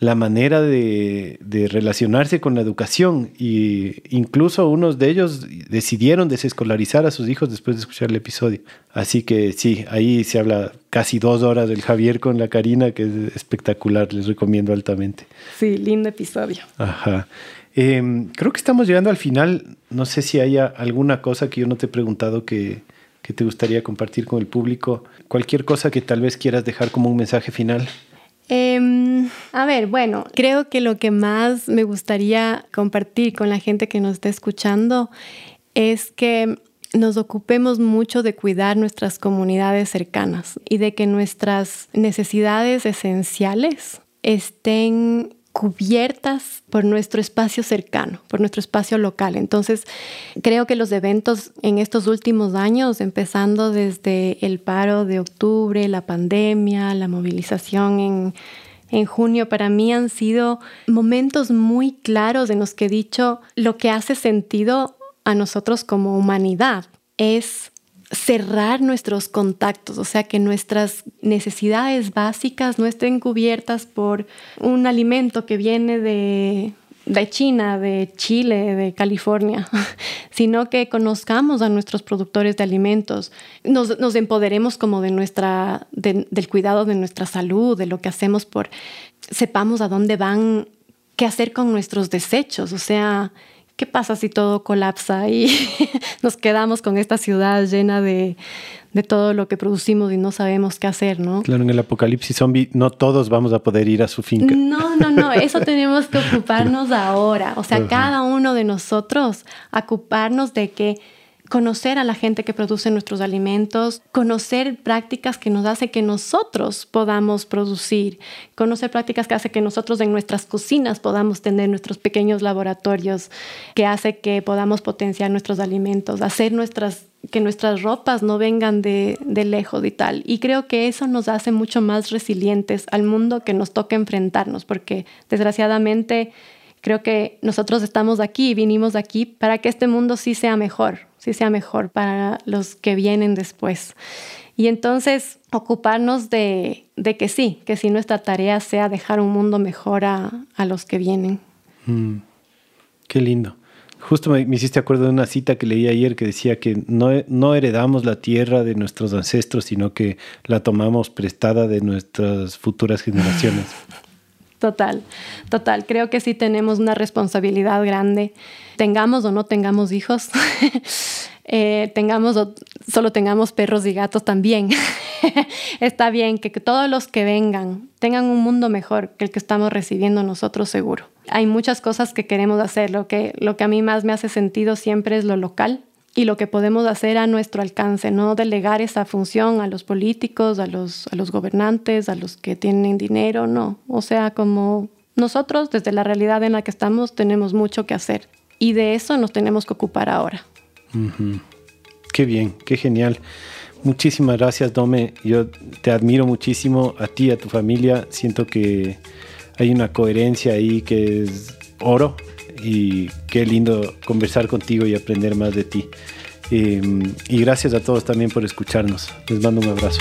la manera de, relacionarse con la educación y incluso unos de ellos decidieron desescolarizar a sus hijos después de escuchar el episodio. Así que sí, ahí se habla casi dos horas del Javier con la Karina, que es espectacular, les recomiendo altamente. Sí, lindo episodio. Ajá. Em, creo que estamos llegando al final. No sé si haya alguna cosa que yo no te he preguntado que, te gustaría compartir con el público. Cualquier cosa que tal vez quieras dejar como un mensaje final. Em, a ver, bueno, creo que lo que más me gustaría compartir con la gente que nos está escuchando es que nos ocupemos mucho de cuidar nuestras comunidades cercanas y de que nuestras necesidades esenciales estén cubiertas por nuestro espacio cercano, por nuestro espacio local. Entonces, creo que los eventos en estos últimos años, empezando desde el paro de octubre, la pandemia, la movilización en, en junio, para mí han sido momentos muy claros en los que he dicho lo que hace sentido a nosotros como humanidad es cerrar nuestros contactos, o sea, que nuestras necesidades básicas no estén cubiertas por un alimento que viene de, China, de Chile, de California, sino que conozcamos a nuestros productores de alimentos, nos, empoderemos como de nuestra, del cuidado de nuestra salud, de lo que hacemos por, sepamos a dónde van, qué hacer con nuestros desechos, o sea, ¿qué pasa si todo colapsa y nos quedamos con esta ciudad llena de, todo lo que producimos y no sabemos qué hacer, ¿no? Claro, en el apocalipsis zombie no todos vamos a poder ir a su finca. No, no, no, eso tenemos que ocuparnos ahora. O sea, cada uno de nosotros ocuparnos de que conocer a la gente que produce nuestros alimentos, conocer prácticas que nos hace que nosotros podamos producir, conocer prácticas que hace que nosotros en nuestras cocinas podamos tener nuestros pequeños laboratorios, que hace que podamos potenciar nuestros alimentos, hacer nuestras que nuestras ropas no vengan de, de, lejos y tal. Y creo que eso nos hace mucho más resilientes al mundo que nos toca enfrentarnos, porque desgraciadamente creo que nosotros estamos aquí, vinimos aquí para que este mundo sí sea mejor, sí sea mejor para los que vienen después. Y entonces ocuparnos de, que sí, que sí nuestra tarea sea dejar un mundo mejor a, los que vienen. Mm, qué lindo. Justo me, hiciste acuerdo de una cita que leí ayer que decía que no, no heredamos la tierra de nuestros ancestros, sino que la tomamos prestada de nuestras futuras generaciones. Total, total. Creo que sí tenemos una responsabilidad grande, tengamos o no tengamos hijos, eh, tengamos o solo tengamos perros y gatos también. Está bien que, todos los que vengan tengan un mundo mejor que el que estamos recibiendo nosotros seguro. Hay muchas cosas que queremos hacer. Lo que, lo que a mí más me hace sentido siempre es lo local y lo que podemos hacer a nuestro alcance, no delegar esa función a los políticos, a los, a los gobernantes, a los que tienen dinero, no. O sea, como nosotros desde la realidad en la que estamos tenemos mucho que hacer y de eso nos tenemos que ocupar ahora. Qué bien, qué genial. Muchísimas gracias, Dome. Yo te admiro muchísimo a ti, a tu familia. Siento que hay una coherencia ahí que es oro y qué lindo conversar contigo y aprender más de ti. Em, y gracias a todos también por escucharnos. Les mando un abrazo.